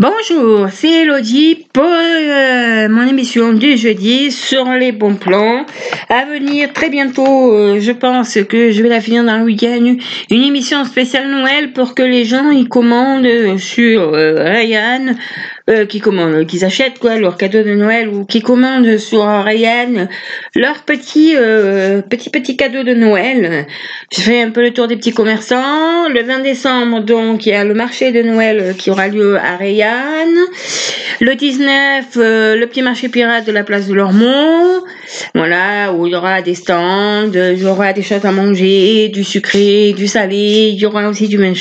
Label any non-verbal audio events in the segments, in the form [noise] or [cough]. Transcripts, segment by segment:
Bonjour, c'est Elodie pour euh, mon émission du jeudi sur les bons plans. À venir très bientôt, euh, je pense que je vais la finir dans le week-end, une émission spéciale Noël pour que les gens y commandent sur euh, Ryan, qui commandent, qu'ils achètent quoi leur cadeau de Noël ou qui commandent sur Ryan leur petit petit petit cadeau de Noël. Je fais un peu le tour des petits commerçants. Le 20 décembre, donc, il y a le marché de Noël qui aura lieu à Ryan le 19, euh, le petit marché pirate de la place de Lormont. Voilà, où il y aura des stands, il y aura des choses à manger, du sucré, du salé, il y aura aussi du vin.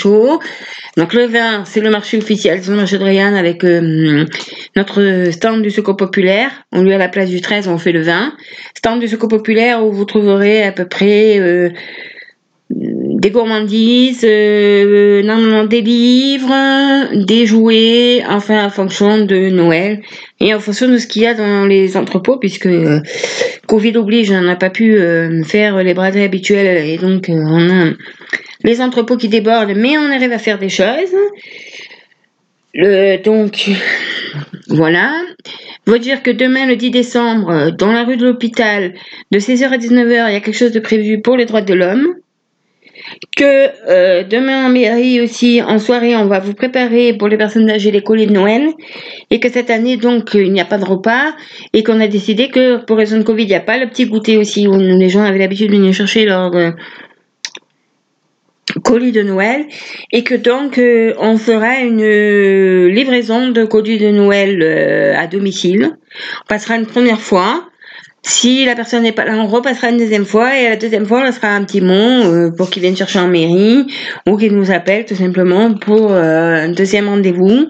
Donc le vin, c'est le marché officiel, le marché de avec euh, notre stand du secours populaire. On lui à la place du 13, on fait le vin. Stand du secours populaire où vous trouverez à peu près euh, des gourmandises, euh, des livres, des jouets, enfin en fonction de Noël et en fonction de ce qu'il y a dans les entrepôts, puisque Covid oblige, on n'a pas pu faire les braderies habituels et donc on a les entrepôts qui débordent, mais on arrive à faire des choses. Le, donc [laughs] voilà. Vous dire que demain, le 10 décembre, dans la rue de l'hôpital, de 16h à 19h, il y a quelque chose de prévu pour les droits de l'homme que euh, demain en mairie aussi, en soirée, on va vous préparer pour les personnes âgées les colis de Noël et que cette année, donc, il n'y a pas de repas et qu'on a décidé que pour raison de Covid, il n'y a pas le petit goûter aussi où les gens avaient l'habitude de venir chercher leur euh, colis de Noël et que donc euh, on fera une livraison de colis de Noël à domicile. On passera une première fois si la personne n'est pas là, on repassera une deuxième fois et la deuxième fois, on sera un petit mot euh, pour qu'il vienne chercher en mairie ou qu'il nous appelle tout simplement pour euh, un deuxième rendez-vous.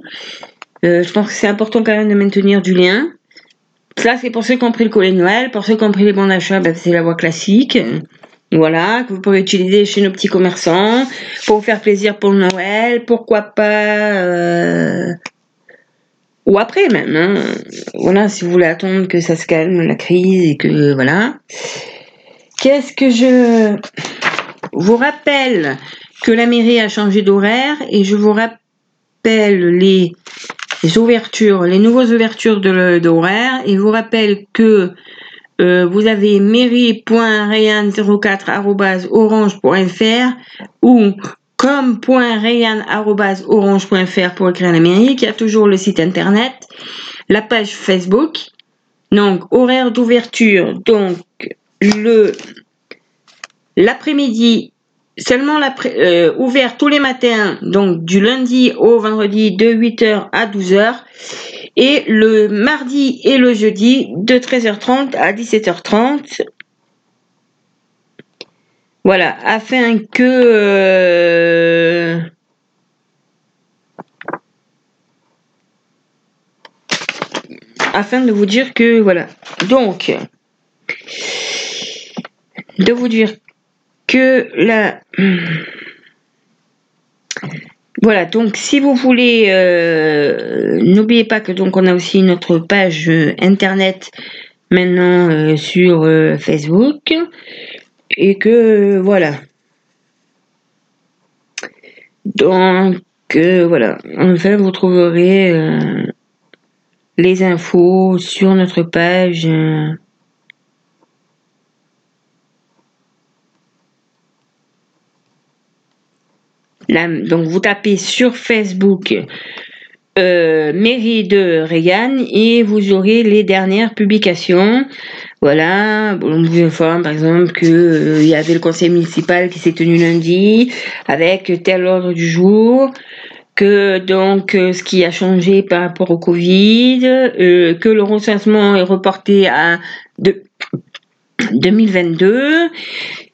Euh, je pense que c'est important quand même de maintenir du lien. Ça, c'est pour ceux qui ont pris le collet de Noël. Pour ceux qui ont pris les bons d'achat, ben, c'est la voie classique. Voilà, que vous pouvez utiliser chez nos petits commerçants pour vous faire plaisir pour Noël. Pourquoi pas ou après même. Hein. Voilà, si vous voulez attendre que ça se calme, la crise, et que voilà. Qu'est-ce que je vous rappelle que la mairie a changé d'horaire et je vous rappelle les, ouvertures, les nouvelles ouvertures d'horaire et vous rappelle que euh, vous avez mairie.rayan04.orange.fr ou com.rayan.orange.fr pour écrire l'Amérique. Il y a toujours le site internet, la page Facebook. Donc, horaire d'ouverture, donc le l'après-midi, seulement euh, ouvert tous les matins, donc du lundi au vendredi de 8h à 12h. Et le mardi et le jeudi de 13h30 à 17h30. Voilà, afin que euh, afin de vous dire que voilà. Donc de vous dire que la voilà, donc si vous voulez, euh, n'oubliez pas que donc on a aussi notre page euh, internet maintenant sur Facebook et que voilà. Donc euh, voilà, enfin vous trouverez euh, les infos sur notre page. Euh, donc vous tapez sur Facebook mairie de Reagan et vous aurez les dernières publications. Voilà, on vous informe par exemple qu'il euh, y avait le conseil municipal qui s'est tenu lundi avec tel ordre du jour, que donc euh, ce qui a changé par rapport au Covid, euh, que le recensement est reporté à 2022,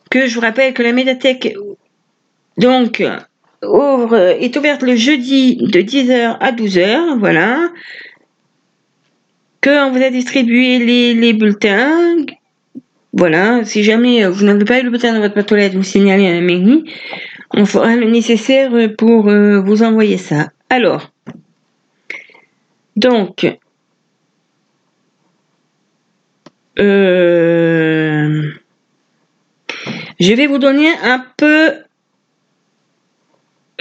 que je vous rappelle que la médiathèque donc ouvre, est ouverte le jeudi de 10h à 12h, voilà qu'on vous a distribué les, bulletins. Voilà, si jamais vous n'avez pas eu le bulletin dans votre boîte aux vous signalez à la mairie. On fera le nécessaire pour euh, vous envoyer ça. Alors, donc, euh, je vais vous donner un peu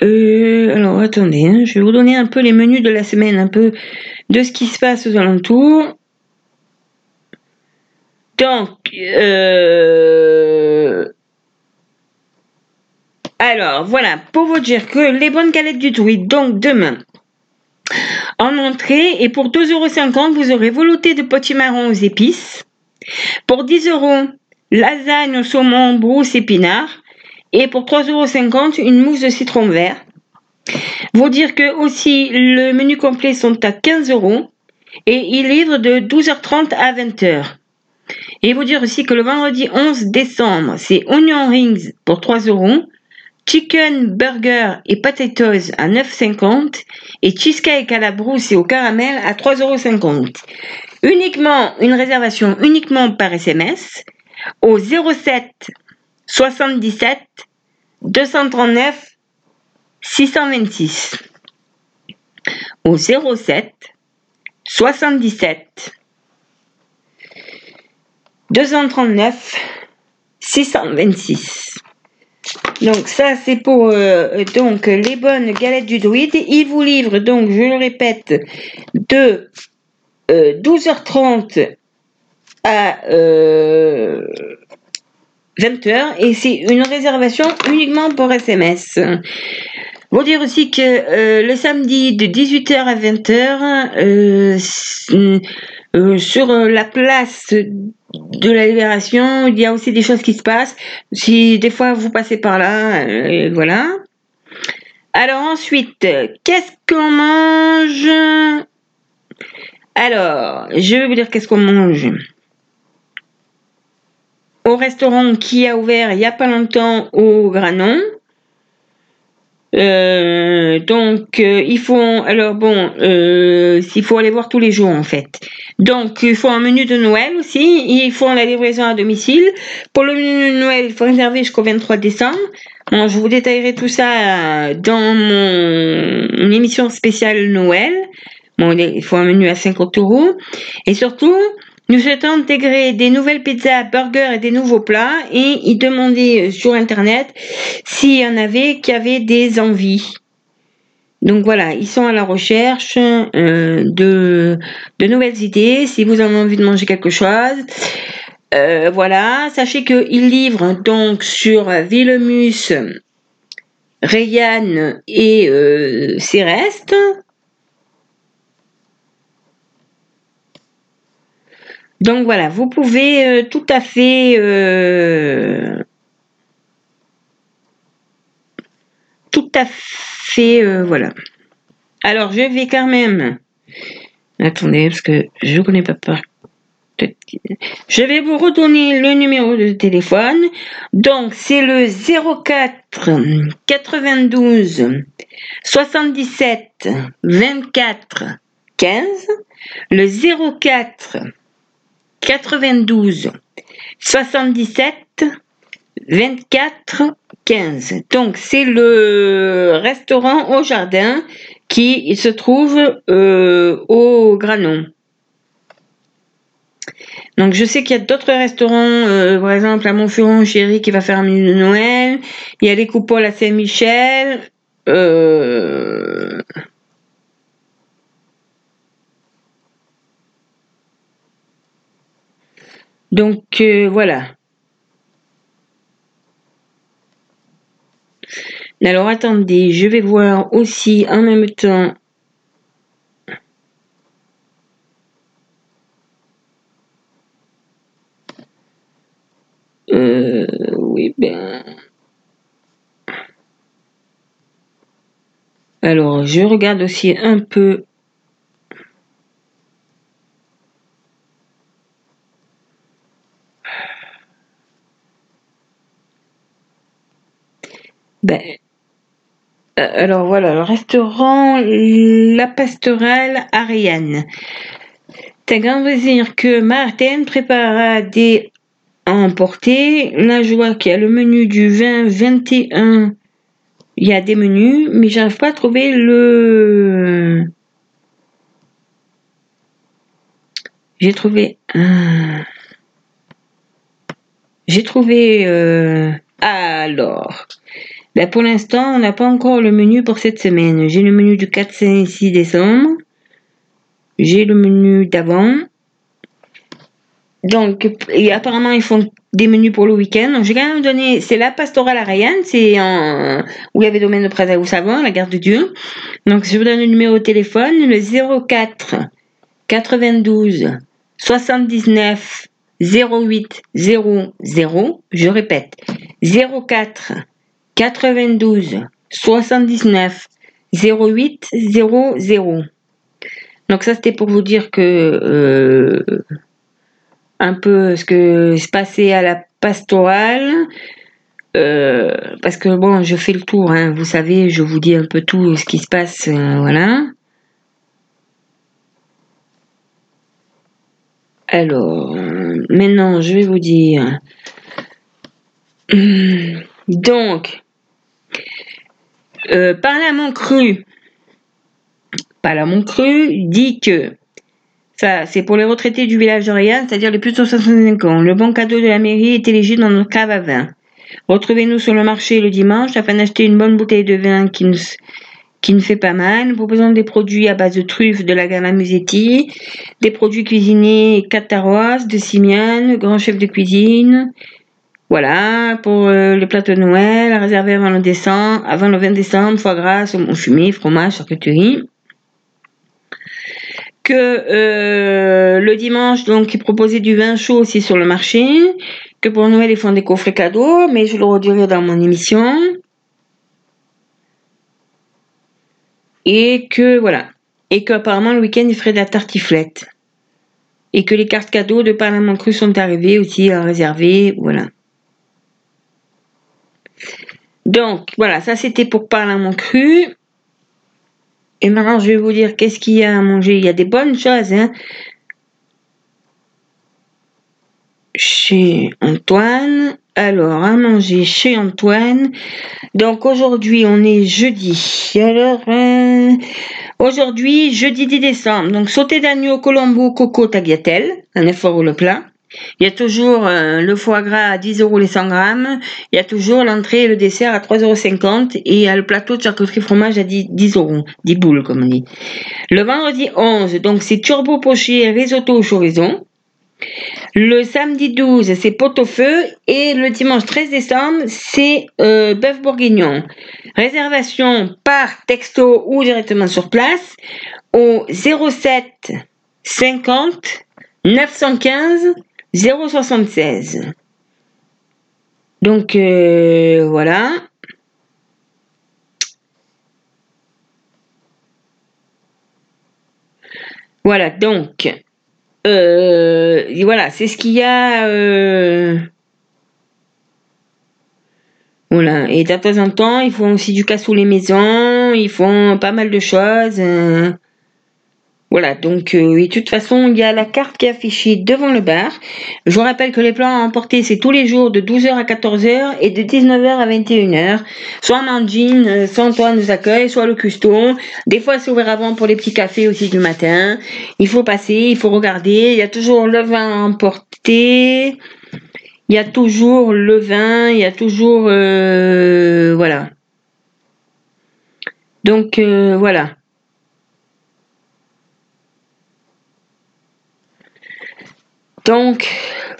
euh, alors attendez, hein, je vais vous donner un peu les menus de la semaine, un peu de ce qui se passe aux alentours. Donc, euh, alors voilà, pour vous dire que les bonnes galettes du druide, donc demain, en entrée, et pour 2,50€, vous aurez velouté de potimarron aux épices. Pour 10 euros, lasagne au saumon, brousse, épinard. Et pour 3,50€, une mousse de citron vert. Vous dire que aussi le menu complet sont à 15 euros et ils livrent de 12h30 à 20h. Et vous dire aussi que le vendredi 11 décembre, c'est onion rings pour 3 euros, chicken burger et potatoes à 9,50 et cheesecake à la brousse et au caramel à 3,50 euros. Uniquement une réservation uniquement par SMS au 07 77 239 626 au 07 77 239 626. Donc ça c'est pour euh, donc les bonnes galettes du druide. Il vous livre donc, je le répète, de 12h30 euh, à 20h euh, et c'est une réservation uniquement pour SMS. Vous dire aussi que le samedi de 18h à 20h sur la place de la libération, il y a aussi des choses qui se passent. Si des fois vous passez par là, euh, voilà. Alors ensuite, qu'est-ce qu'on mange? Alors, je vais vous dire qu'est-ce qu'on mange. Au restaurant qui a ouvert il n'y a pas longtemps au Granon. Euh, donc euh, il faut alors bon euh, il faut aller voir tous les jours en fait. Donc il faut un menu de Noël aussi. Il faut la livraison à domicile. Pour le menu de Noël il faut réserver jusqu'au 23 décembre. Bon, je vous détaillerai tout ça dans mon émission spéciale Noël. Bon il faut un menu à 50 euros. Et surtout nous souhaitons intégrer des nouvelles pizzas, burgers et des nouveaux plats et y demander sur internet s'il y en avait qui avaient des envies. Donc voilà, ils sont à la recherche euh, de, de nouvelles idées. Si vous avez envie de manger quelque chose, euh, voilà, sachez qu'ils livrent donc sur Villemus, Rayanne et euh. Donc voilà, vous pouvez euh, tout à fait euh, tout à fait euh, voilà. Alors je vais quand même attendez parce que je connais pas par je vais vous redonner le numéro de téléphone. Donc c'est le 04 92 77 24 15 le 04 92 77 24 15. Donc c'est le restaurant au jardin qui se trouve euh, au Granon. Donc je sais qu'il y a d'autres restaurants, euh, par exemple à Montfuron, chéri qui va faire un menu de Noël. Il y a les coupoles à Saint-Michel. Euh, Donc euh, voilà. Alors attendez, je vais voir aussi en même temps. Euh, oui, ben. Alors, je regarde aussi un peu Ben, euh, alors voilà, le restaurant La Pastorale Ariane. T'as grand dire que Martin préparera des emporter. Là, je qu'il y a le menu du 20, 21. Il y a des menus, mais j'arrive pas à trouver le. J'ai trouvé. J'ai trouvé. Euh, alors. Ben, Pour l'instant, on n'a pas encore le menu pour cette semaine. J'ai le menu du 4, 5 6 décembre. J'ai le menu d'avant. Donc, apparemment, ils font des menus pour le week-end. J'ai quand même donné, c'est la pastorale à Ryan, c'est où il y avait domaine de Prada ou Savon, la garde de Dieu. Donc, je vous donne le numéro de téléphone, le 04 92 79 08 00. Je répète, 04 92 79 08 00. Donc ça c'était pour vous dire que euh, un peu ce que se passait à la pastorale. Euh, parce que bon, je fais le tour, hein, vous savez, je vous dis un peu tout ce qui se passe, euh, voilà. Alors, maintenant, je vais vous dire. Donc, euh, Parlement cru, Parlement cru dit que ça, c'est pour les retraités du village de c'est-à-dire les plus de 65 ans. Le bon cadeau de la mairie est éligible dans notre cave à vin. Retrouvez-nous sur le marché le dimanche afin d'acheter une bonne bouteille de vin qui, qui ne fait pas mal. Nous proposons des produits à base de truffes de la gamme Musetti, des produits cuisinés cataroises, de Simiane, grand chef de cuisine. Voilà, pour euh, les plateaux de Noël, réservés avant le, décembre, avant le 20 décembre, foie gras, saumon fumé, fromage, charcuterie que euh, le dimanche, donc, ils proposaient du vin chaud aussi sur le marché, que pour Noël, ils font des coffrets cadeaux, mais je le redirai dans mon émission. Et que, voilà. Et qu'apparemment, le week-end, ils feraient de la tartiflette. Et que les cartes cadeaux de Parlement Cru sont arrivées aussi à réserver, voilà. Donc, voilà, ça c'était pour Parlement Cru. Et maintenant, je vais vous dire qu'est-ce qu'il y a à manger. Il y a des bonnes choses, hein. Chez Antoine. Alors, à manger chez Antoine. Donc, aujourd'hui, on est jeudi. Alors, euh, aujourd'hui, jeudi 10 décembre. Donc, sauté d'agneau, colombo, coco, tagliatelle. Un effort le plat. Il y a toujours euh, le foie gras à 10 euros les 100 grammes. Il y a toujours l'entrée et le dessert à 3,50 euros. Et il y a le plateau de charcuterie fromage à 10, 10 euros. 10 boules, comme on dit. Le vendredi 11, donc c'est turbo poché risotto au chorizo. Le samedi 12, c'est pot au feu. Et le dimanche 13 décembre, c'est euh, bœuf bourguignon. Réservation par texto ou directement sur place au 07 50 915 0,76. Donc euh, voilà. Voilà, donc euh, voilà, c'est ce qu'il y a. Euh, voilà, et de temps en temps, ils font aussi du casse les maisons, ils font pas mal de choses. Voilà, donc euh, de toute façon, il y a la carte qui est affichée devant le bar. Je vous rappelle que les plans à emporter, c'est tous les jours de 12h à 14h et de 19h à 21h. Soit Mandine, euh, soit Antoine nous accueille, soit le custo. Des fois, c'est ouvert avant pour les petits cafés aussi du matin. Il faut passer, il faut regarder. Il y a toujours le vin à emporter. Il y a toujours le vin, il y a toujours... Euh, voilà. Donc, euh, voilà. Donc,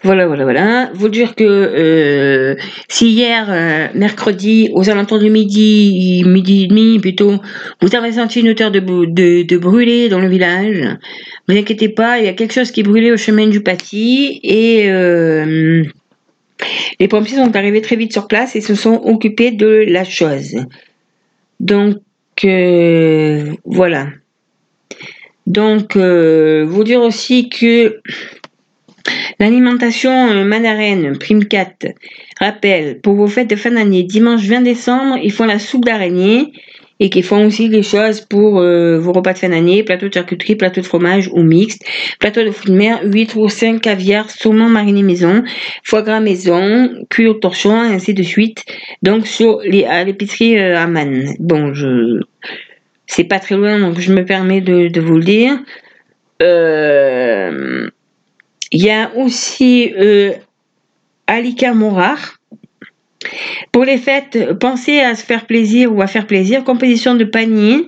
voilà, voilà, voilà. Vous dire que euh, si hier, euh, mercredi, aux alentours du midi, midi et demi plutôt, vous avez senti une hauteur de, de, brûler dans le village, vous inquiétez pas, il y a quelque chose qui brûlait au chemin du Paty et euh, les pompiers sont arrivés très vite sur place et se sont occupés de la chose. Donc, voilà. Donc, vous dire aussi que L'alimentation euh, mandarine, prime 4. Rappel, pour vos fêtes de fin d'année, dimanche 20 décembre, ils font la soupe d'araignée et qu'ils font aussi des choses pour euh, vos repas de fin d'année, plateau de charcuterie, plateau de fromage ou mixte, plateau de fruits de mer, 8 ou 5 caviar, saumon mariné maison, foie gras maison, cuit au torchon, et ainsi de suite. Donc sur les, à l'épicerie euh, Aman. Bon, je c'est pas très loin, donc je me permets de, vous le dire. Il y a aussi euh, Alika Morar. Pour les fêtes, pensez à se faire plaisir ou à faire plaisir. Composition de panier.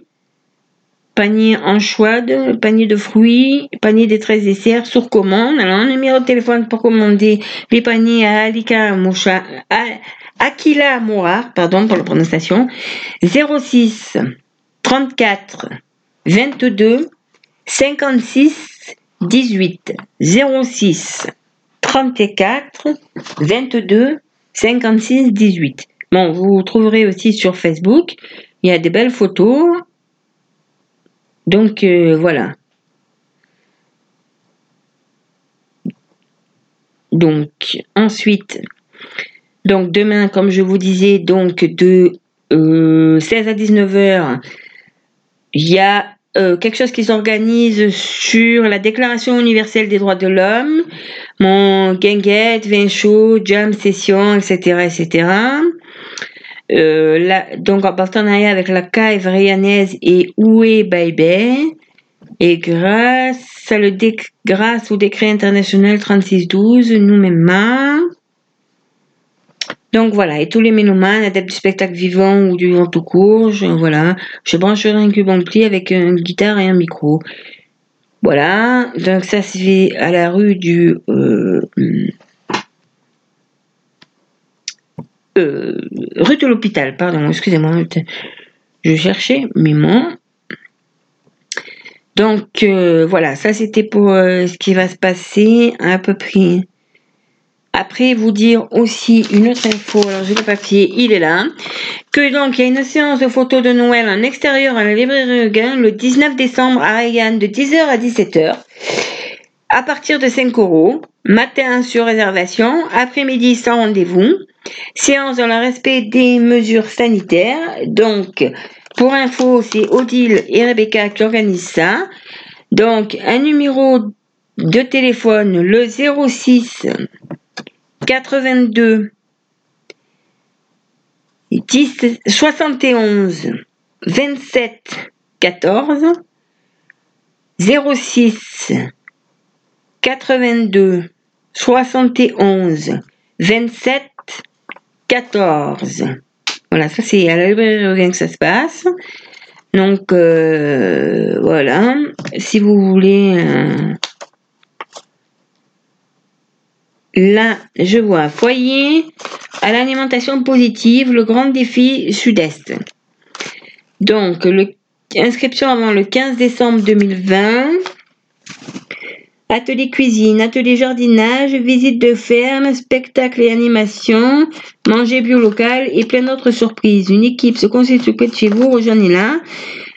Panier en chouade, panier de fruits, panier des 13 desserts sur commande. Alors, numéro de téléphone pour commander les paniers à Alika Moucha, Aquila Mouard, pardon pour la prononciation. 06 34 22 56 18 06 34 22 56 18. Bon, vous trouverez aussi sur Facebook. Il y a des belles photos. Donc euh, voilà. Donc ensuite, donc demain, comme je vous disais, donc de 16 euh, à 19 h il y a euh, quelque chose qui s'organise sur la Déclaration universelle des droits de l'homme, mon guinguette, vin chaud, jam session, etc., etc. Euh, donc en partenariat avec la CAIV Rianaise et Oué Baïbé, et grâce, à le grâce au décret international 3612, nous-mêmes, donc voilà, et tous les mélomanes, adeptes du spectacle vivant ou du vent tout court, je, voilà, je brancherai un cube ampli avec une guitare et un micro. Voilà, donc ça se fait à la rue du... Euh, euh, rue de l'hôpital, pardon, excusez-moi, je cherchais mes mots. Donc euh, voilà, ça c'était pour ce qui va se passer à peu près après, vous dire aussi une autre info, alors j'ai le papier, il est là, que donc il y a une séance de photos de Noël en extérieur à la librairie Regain le 19 décembre à Rayan de 10h à 17h, à partir de 5 euros, matin sur réservation, après-midi sans rendez-vous, séance dans le respect des mesures sanitaires, donc pour info, c'est Odile et Rebecca qui organisent ça, donc un numéro de téléphone, le 06 82 10, 71 27 14 06 82 71 27 14 voilà ça c'est à la librairie que ça se passe. Donc euh, voilà. Si vous voulez euh, Là, je vois foyer à l'alimentation positive, le grand défi sud-est. Donc, inscription avant le 15 décembre 2020. Atelier cuisine, atelier jardinage, visite de ferme, spectacle et animation, manger bio local et plein d'autres surprises. Une équipe se constitue près de chez vous, rejoignez-la.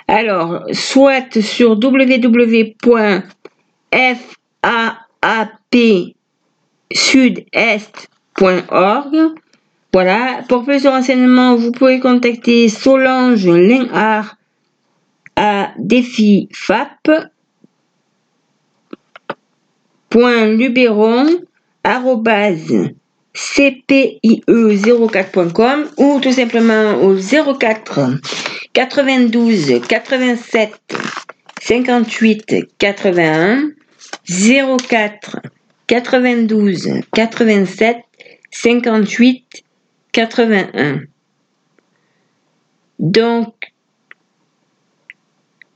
Alors, soit sur www.faap sud-est.org. Voilà. Pour plus de renseignements, vous pouvez contacter Solange Linhart à défi FAP. cpie04.com ou tout simplement au 04 92 87 58 81 04 92 87 58 81. Donc,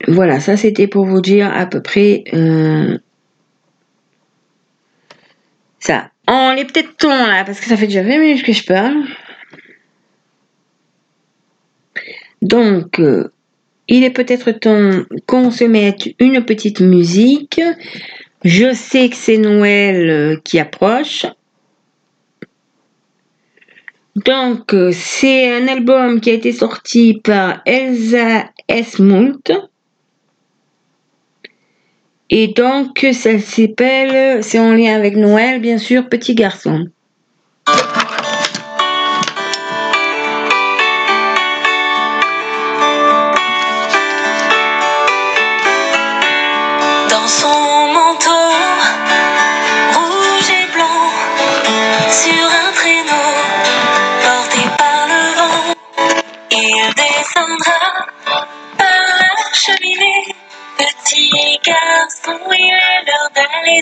voilà, ça c'était pour vous dire à peu près euh, ça. On est peut-être temps là, parce que ça fait déjà 20 minutes que je parle. Donc, euh, il est peut-être temps qu'on se mette une petite musique. Je sais que c'est Noël euh, qui approche. Donc, euh, c'est un album qui a été sorti par Elsa Esmult. Et donc, ça s'appelle, c'est en lien avec Noël, bien sûr, Petit garçon.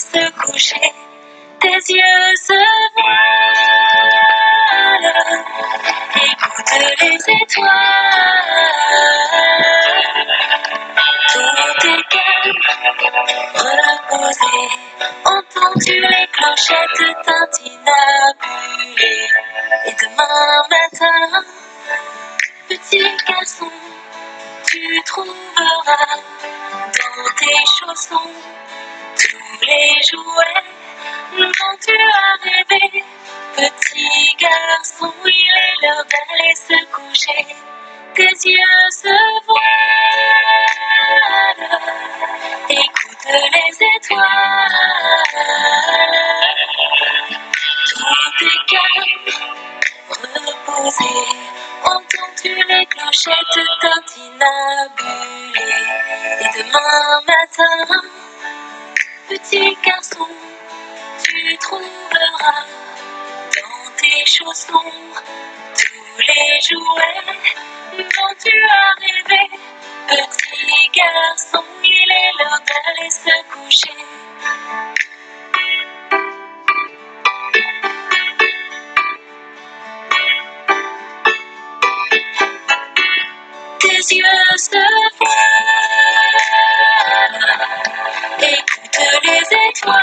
Se coucher, tes yeux se voilent. écoute les étoiles. Tout est calme, reposé. Entends-tu les clochettes tintinabulées? Et demain matin, petit garçon, tu trouveras dans tes chaussons tous les jouets dont tu as rêvé. Petit garçon, il est l'heure d'aller se coucher. Tes yeux se voilent. Écoute les étoiles. Tout est calme, reposé. Entends-tu les clochettes tintinabulées Et demain matin, petit garçon, tu trouveras dans tes chaussons tous les jouets dont tu as rêvé. Petit garçon, il est l'heure d'aller se coucher. Tes yeux se voilent. Écoute les étoiles.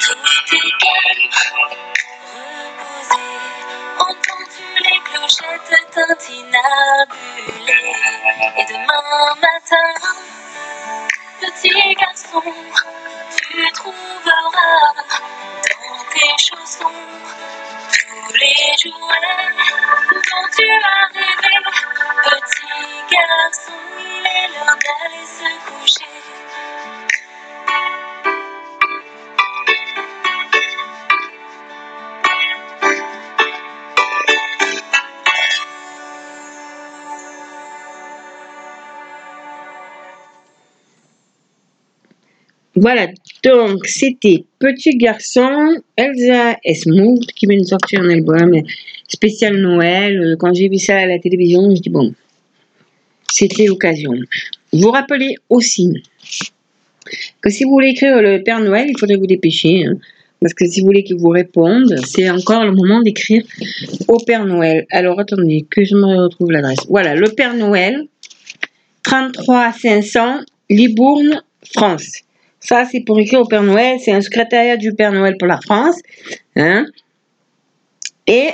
Tout est calme, reposé. Entends-tu les clochettes tintinabulées? Et demain matin, petit garçon, tu trouveras Voilà, donc c'était Petit Garçon, Elsa Esmoult qui vient de sortir un album spécial Noël. Euh, Quand j'ai vu ça à la télévision, je dis bon, c'était l'occasion. Vous rappelez aussi que si vous voulez écrire le Père Noël, il faudrait vous dépêcher. hein, parce que si vous voulez qu'il vous réponde, c'est encore le moment d'écrire au Père Noël. Alors attendez, que je me retrouve l'adresse. Voilà, le Père Noël, 33 500, Libourne, France. Ça, c'est pour écrire au Père Noël. C'est un secrétariat du Père Noël pour la France. Hein. Et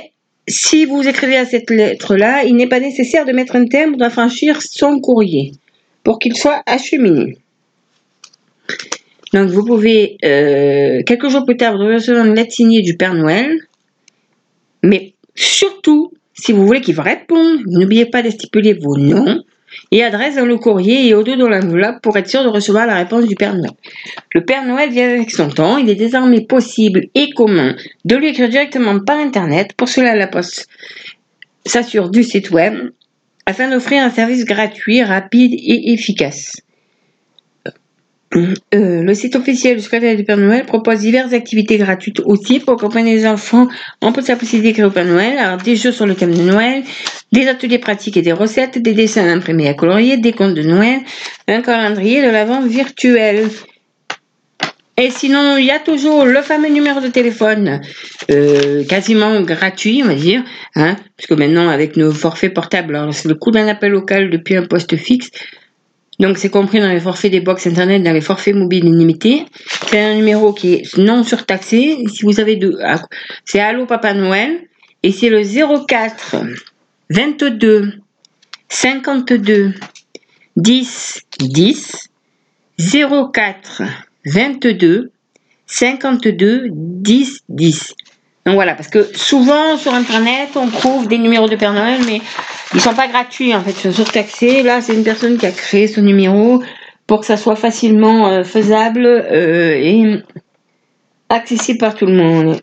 si vous écrivez à cette lettre-là, il n'est pas nécessaire de mettre un timbre d'affranchir son courrier pour qu'il soit acheminé. Donc, vous pouvez, euh, quelques jours plus tard, vous recevoir une lettre signée du Père Noël. Mais surtout, si vous voulez qu'il vous réponde, n'oubliez pas de stipuler vos noms et adresses dans le courrier et au dos de l'enveloppe pour être sûr de recevoir la réponse du Père Noël. Le Père Noël vient avec son temps, il est désormais possible et commun de lui écrire directement par Internet. Pour cela, la Poste s'assure du site web afin d'offrir un service gratuit, rapide et efficace. Euh, le site officiel du secrétaire du Père Noël propose diverses activités gratuites aussi pour accompagner les enfants en plus de possibilité d'écrire au Père Noël. Alors, des jeux sur le thème de Noël, des ateliers pratiques et des recettes, des dessins imprimés à colorier, des contes de Noël, un calendrier de l'avant virtuel. Et sinon, il y a toujours le fameux numéro de téléphone, euh, quasiment gratuit, on va dire, hein, puisque maintenant, avec nos forfaits portables, c'est le coût d'un appel local depuis un poste fixe, donc c'est compris dans les forfaits des box internet, dans les forfaits mobiles illimités. C'est un numéro qui est non surtaxé. Si vous avez deux, ah, c'est Allo Papa Noël et c'est le 04 22 52 10 10 04 22 52 10 10. Donc voilà, parce que souvent sur internet on trouve des numéros de Père Noël, mais ils sont pas gratuits en fait, ils sont surtaxés. Là, c'est une personne qui a créé ce numéro pour que ça soit facilement euh, faisable euh, et accessible par tout le monde.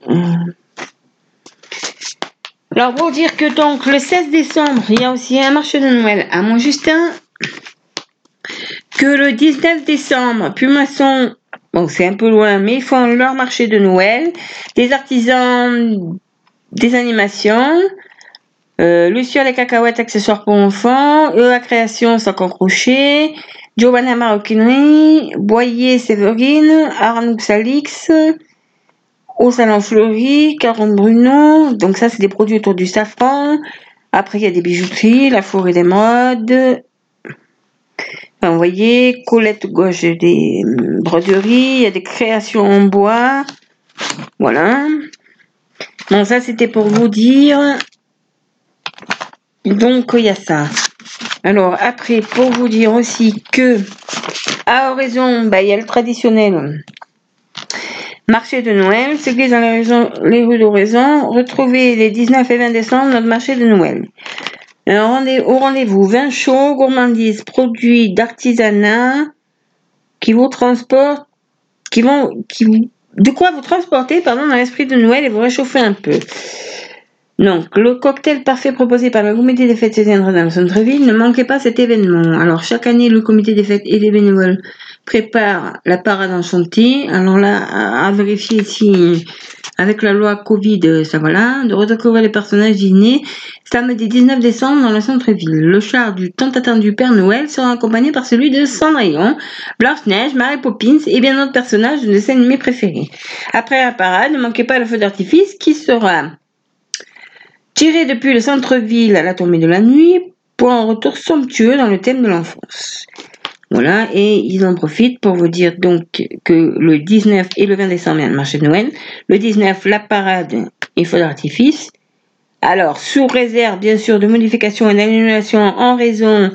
Alors pour dire que donc le 16 décembre, il y a aussi un marché de Noël à Montjustin. Que le 19 décembre, Pumasson, bon c'est un peu loin, mais ils font leur marché de Noël. Des artisans, des animations. Euh, Lucia les cacahuètes accessoires pour enfants, eux à création en crochet, Giovanna Maroquinerie, Boyer Séverine, Arnoux Alix, au Salon Fleury, Caron Bruno. Donc ça, c'est des produits autour du safran. Après, il y a des bijouteries, la forêt des modes. Enfin, vous voyez, Colette Gauche des broderies, il y a des créations en bois. Voilà. Bon, ça, c'était pour vous dire. Donc, il y a ça. Alors, après, pour vous dire aussi que à Horizon, bah, il y a le traditionnel marché de Noël, c'est dans les, les rues d'Horizon. Retrouvez les 19 et 20 décembre notre marché de Noël. au rendez-vous, vin chaud, gourmandise, produits d'artisanat qui vous transportent, qui vont, qui, de quoi vous transporter, pardon, dans l'esprit de Noël et vous réchauffer un peu. Donc, le cocktail parfait proposé par le comité des fêtes s'éteindra dans le centre-ville. Ne manquez pas cet événement. Alors, chaque année, le comité des fêtes et les bénévoles préparent la parade en chantier. Alors là, à, vérifier si, avec la loi Covid, ça va là, de redécouvrir les personnages dîner samedi 19 décembre dans le centre-ville. Le char du tant attendu Père Noël sera accompagné par celui de Cendrillon, Blanche-Neige, Mary Poppins et bien d'autres personnages de dessin animé préférés. Après la parade, ne manquez pas le feu d'artifice qui sera tiré depuis le centre-ville à la tombée de la nuit pour un retour somptueux dans le thème de l'enfance. Voilà, et ils en profitent pour vous dire donc que le 19 et le 20 décembre, il y a le marché de Noël. Le 19, la parade et feu d'artifice. Alors, sous réserve, bien sûr, de modifications et d'annulations en raison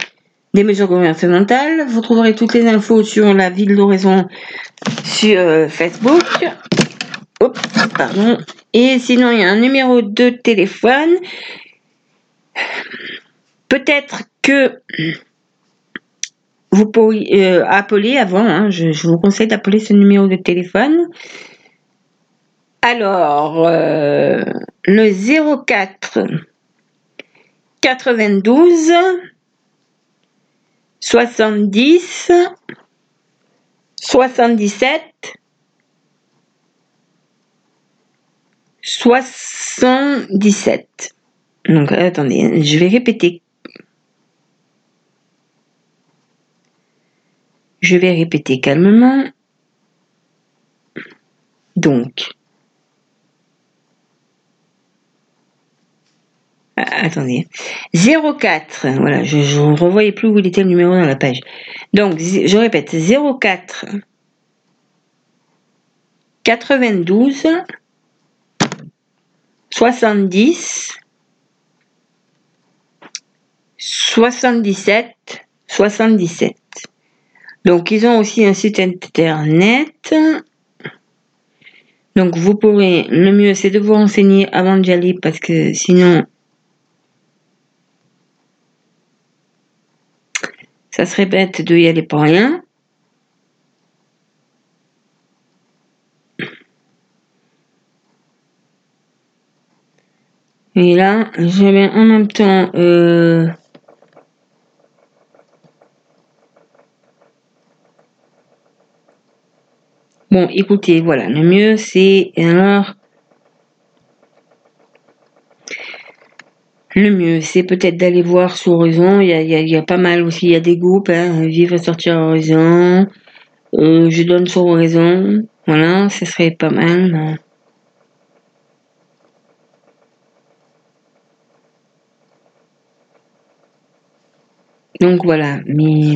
des mesures gouvernementales, vous trouverez toutes les infos sur la ville d'Horizon sur euh, Facebook. Et sinon, il y a un numéro de téléphone. Peut-être que vous pourriez euh, appeler avant. Hein. je, vous conseille d'appeler ce numéro de téléphone. Alors, euh, le 04 92 70 77 77. Donc, attendez, je vais répéter. Je vais répéter calmement. Donc, ah, attendez, 04, voilà, je ne revoyais plus où il était le numéro dans la page. Donc, je répète, 04 92 soixante-dix, soixante-dix-sept, soixante-dix-sept. Donc ils ont aussi un site internet. Donc vous pourrez, le mieux c'est de vous renseigner avant d'y aller parce que sinon ça serait bête de y aller pour rien. Et là, j'avais en même temps... Euh, bon, écoutez, voilà, le mieux c'est... Alors... Le mieux, c'est peut-être d'aller voir sur Horizon. Il y a, pas mal aussi. Il y a des groupes, hein, Vivre et sortir Horizon. Euh, je donne sur Horizon. Voilà, ce serait pas mal. Donc voilà, mais...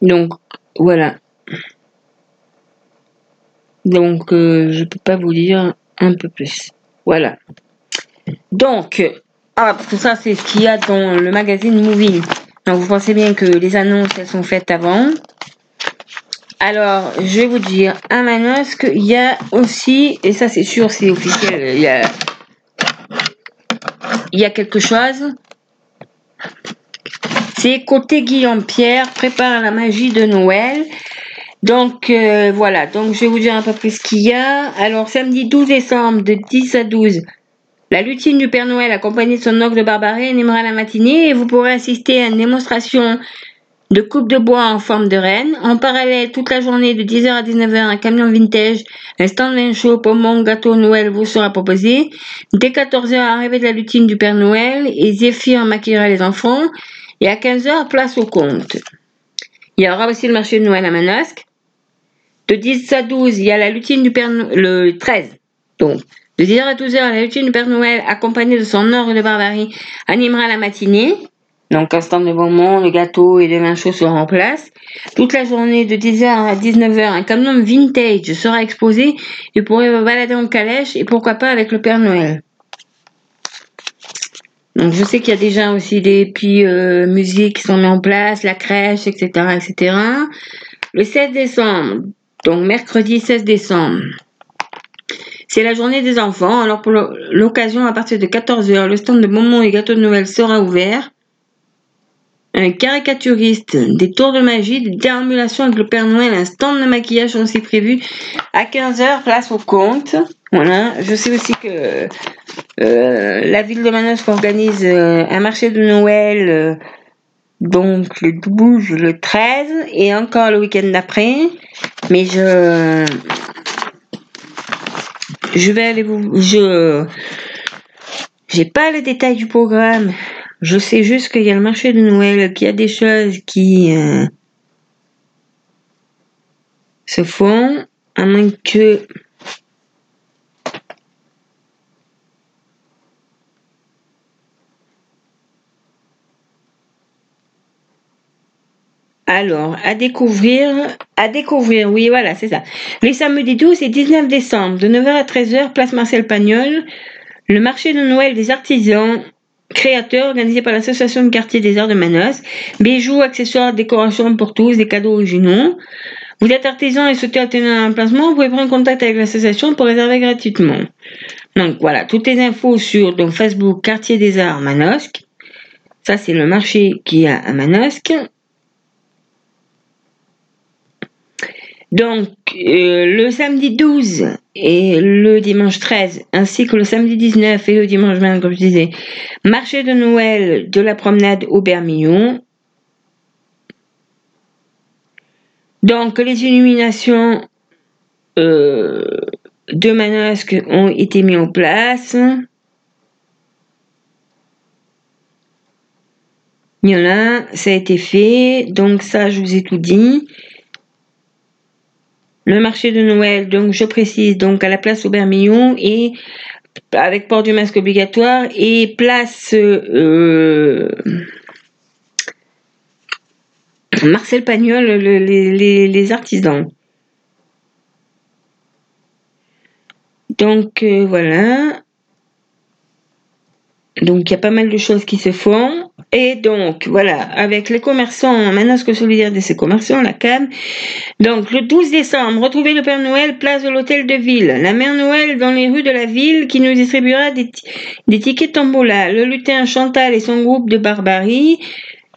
Donc voilà. Donc euh, je peux pas vous dire un peu plus. Voilà. Donc, ah, tout ça c'est ce qu'il y a dans le magazine Movie. Donc vous pensez bien que les annonces elles sont faites avant. Alors, je vais vous dire, à Manosque, il y a aussi, et ça c'est sûr, c'est officiel, il y a il y a quelque chose. C'est côté Guillaume Pierre, prépare la magie de Noël. Donc euh, voilà, donc je vais vous dire un peu plus ce qu'il y a. Alors samedi 12 décembre de 10 à 12, la lutine du Père Noël accompagnée de son oncle de Barbarie animera la matinée et vous pourrez assister à une démonstration de coupe de bois en forme de reine. En parallèle, toute la journée de 10h à 19h, un camion vintage, un stand chaud, pommon, gâteau Noël vous sera proposé. Dès 14h, arrivée de la lutine du Père Noël et Zéphyr maquillera les enfants. Et à 15h, place au compte. Il y aura aussi le marché de Noël à Manosque. De 10 à 12, il y a la lutine du Père Noël, le 13. Donc, de 10h à 12h, la lutine du Père Noël, accompagnée de son ordre de barbarie, animera la matinée. Donc, stand de bonbons, le gâteau et les vins chauds seront en place. Toute la journée, de 10h à 19h, un camion vintage sera exposé. Vous pourrez balader en calèche et pourquoi pas avec le Père Noël. Donc, je sais qu'il y a déjà aussi des petits euh, musiques qui sont mises en place, la crèche, etc., etc. Le 16 décembre, donc mercredi 16 décembre, c'est la journée des enfants. Alors, pour l'occasion, à partir de 14h, le stand de bonbons et gâteaux de Noël sera ouvert un caricaturiste, des tours de magie, des déambulations avec le Père Noël, un stand de maquillage sont aussi prévus à 15h, place au compte. Voilà, je sais aussi que euh, la ville de Manosque organise euh, un marché de Noël, euh, donc le 12, le 13 et encore le week-end d'après. Mais je, je vais aller vous, je, j'ai pas le détail du programme. Je sais juste qu'il y a le marché de Noël, qu'il y a des choses qui euh, se font, à moins que Alors, à découvrir, à découvrir, oui, voilà, c'est ça. Les samedis 12 et 19 décembre, de 9h à 13h, place Marcel Pagnol, le marché de Noël des artisans créateur organisé par l'association de quartier des arts de Manos. Bijoux, accessoires, décorations pour tous, des cadeaux originaux. Vous êtes artisan et souhaitez obtenir un placement, vous pouvez prendre contact avec l'association pour réserver gratuitement. Donc voilà, toutes les infos sur Facebook Quartier des Arts Manosque. Ça, c'est le marché qui a à Manosque. Donc, euh, le samedi 12 et le dimanche 13, ainsi que le samedi 19 et le dimanche 20, comme je disais, marché de Noël de la promenade au Bermillon. Donc, les illuminations euh, de Manosque ont été mises en place. Il ça a été fait. Donc, ça, je vous ai tout dit. Le marché de Noël, donc je précise, donc à la place Aubert-Millon et avec port du masque obligatoire et place euh, Marcel Pagnol, les, artisans. Donc euh, voilà. Donc il y a pas mal de choses qui se font. Et donc, voilà, avec les commerçants, Manosque Solidaire de ces commerçants, la CAM. Donc, le 12 décembre, retrouvez le Père Noël, place de l'Hôtel de Ville. La Mère Noël dans les rues de la ville qui nous distribuera des, des tickets tombola. Le lutin Chantal et son groupe de barbarie.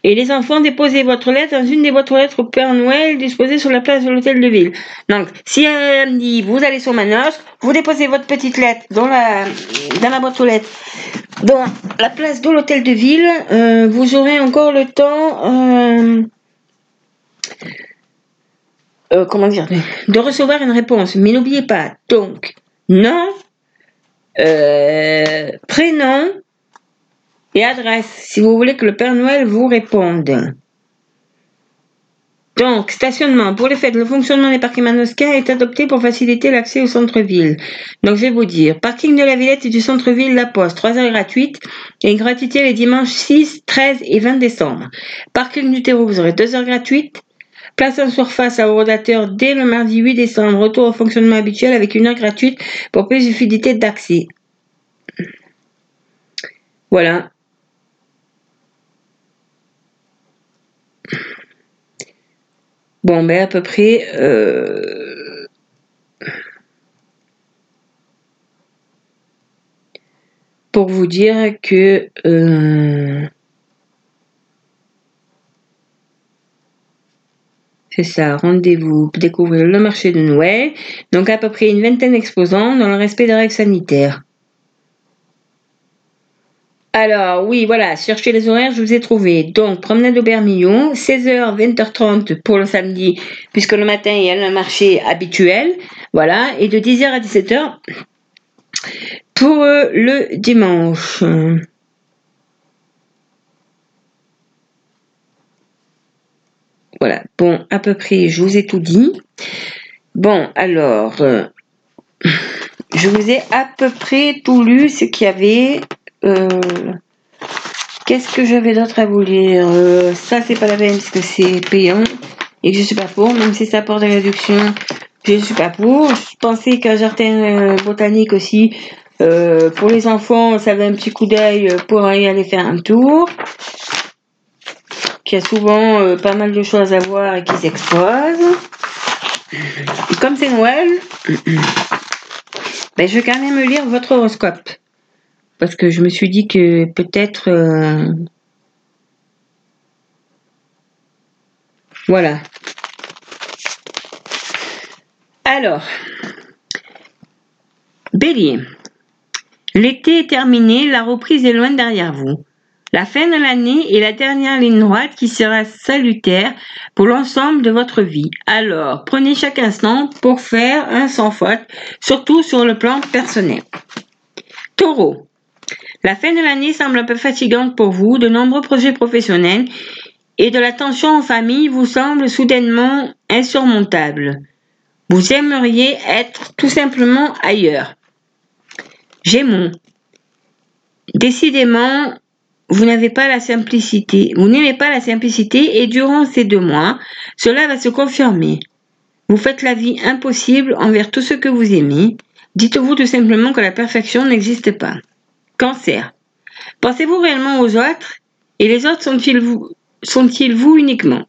Et les enfants, déposez votre lettre dans une des boîtes aux lettres au Père Noël disposées sur la place de l'hôtel de ville. Donc, si elle vous allez sur Manosque, vous déposez votre petite lettre dans la, dans la boîte aux lettres. Dans la place de l'hôtel de ville, euh, vous aurez encore le temps, euh, euh, comment dire, de recevoir une réponse. Mais n'oubliez pas, donc, nom, prénom, et adresse si vous voulez que le Père Noël vous réponde. Donc, stationnement. Pour les fêtes, le fonctionnement des parkings Manosca est adopté pour faciliter l'accès au centre-ville. Donc, je vais vous dire, parking de la Villette et du centre-ville La Poste, 3 heures gratuites et gratuité les dimanches 6, 13 et 20 décembre. Parking du terreau, vous aurez 2 heures gratuites. Place en surface à rodateur dès le mardi 8 décembre. Retour au fonctionnement habituel avec une heure gratuite pour plus de fluidité d'accès. Voilà. Bon, mais à peu près. Euh, pour vous dire que. Euh, c'est ça, rendez-vous découvrir le marché de Noël. Donc à peu près une vingtaine d'exposants dans le respect des règles sanitaires. Alors, oui, voilà, cherchez les horaires, je vous ai trouvé. Donc, promenade au Bermillon, 16h, 20h30 pour le samedi, puisque le matin, il y a le marché habituel. Voilà, et de 10h à 17h pour euh, le dimanche. Voilà, bon, à peu près, je vous ai tout dit. Bon, alors, euh, je vous ai à peu près tout lu ce qu'il y avait. Euh, Qu'est-ce que j'avais d'autre à vous lire? Euh, Ça, c'est pas la peine parce que c'est payant et que je suis pas pour, même si ça apporte des réductions, je suis pas pour. Je pensais qu'un jardin euh, botanique aussi, euh, pour les enfants, ça avait un petit coup d'œil pour aller faire un tour. Qu'il y a souvent euh, pas mal de choses à voir et qui s'exposent. Comme c'est Noël, [clears throat] ben, je vais quand même lire votre horoscope. Parce que je me suis dit que peut-être... euh, Voilà. Alors, Bélier. L'été est terminé, la reprise est loin derrière vous. La fin de l'année est la dernière ligne droite qui sera salutaire pour l'ensemble de votre vie. Alors, prenez chaque instant pour faire un sans faute, surtout sur le plan personnel. Taureau. La fin de l'année semble un peu fatigante pour vous. De nombreux projets professionnels et de la tension en famille vous semblent soudainement insurmontables. Vous aimeriez être tout simplement ailleurs. Gémeaux. Décidément, vous n'avez pas la simplicité. Vous n'aimez pas la simplicité et durant ces deux mois, cela va se confirmer. Vous faites la vie impossible envers tout ce que vous aimez. Dites-vous tout simplement que la perfection n'existe pas. Cancer. Pensez-vous réellement aux autres et les autres sont-ils vous, uniquement?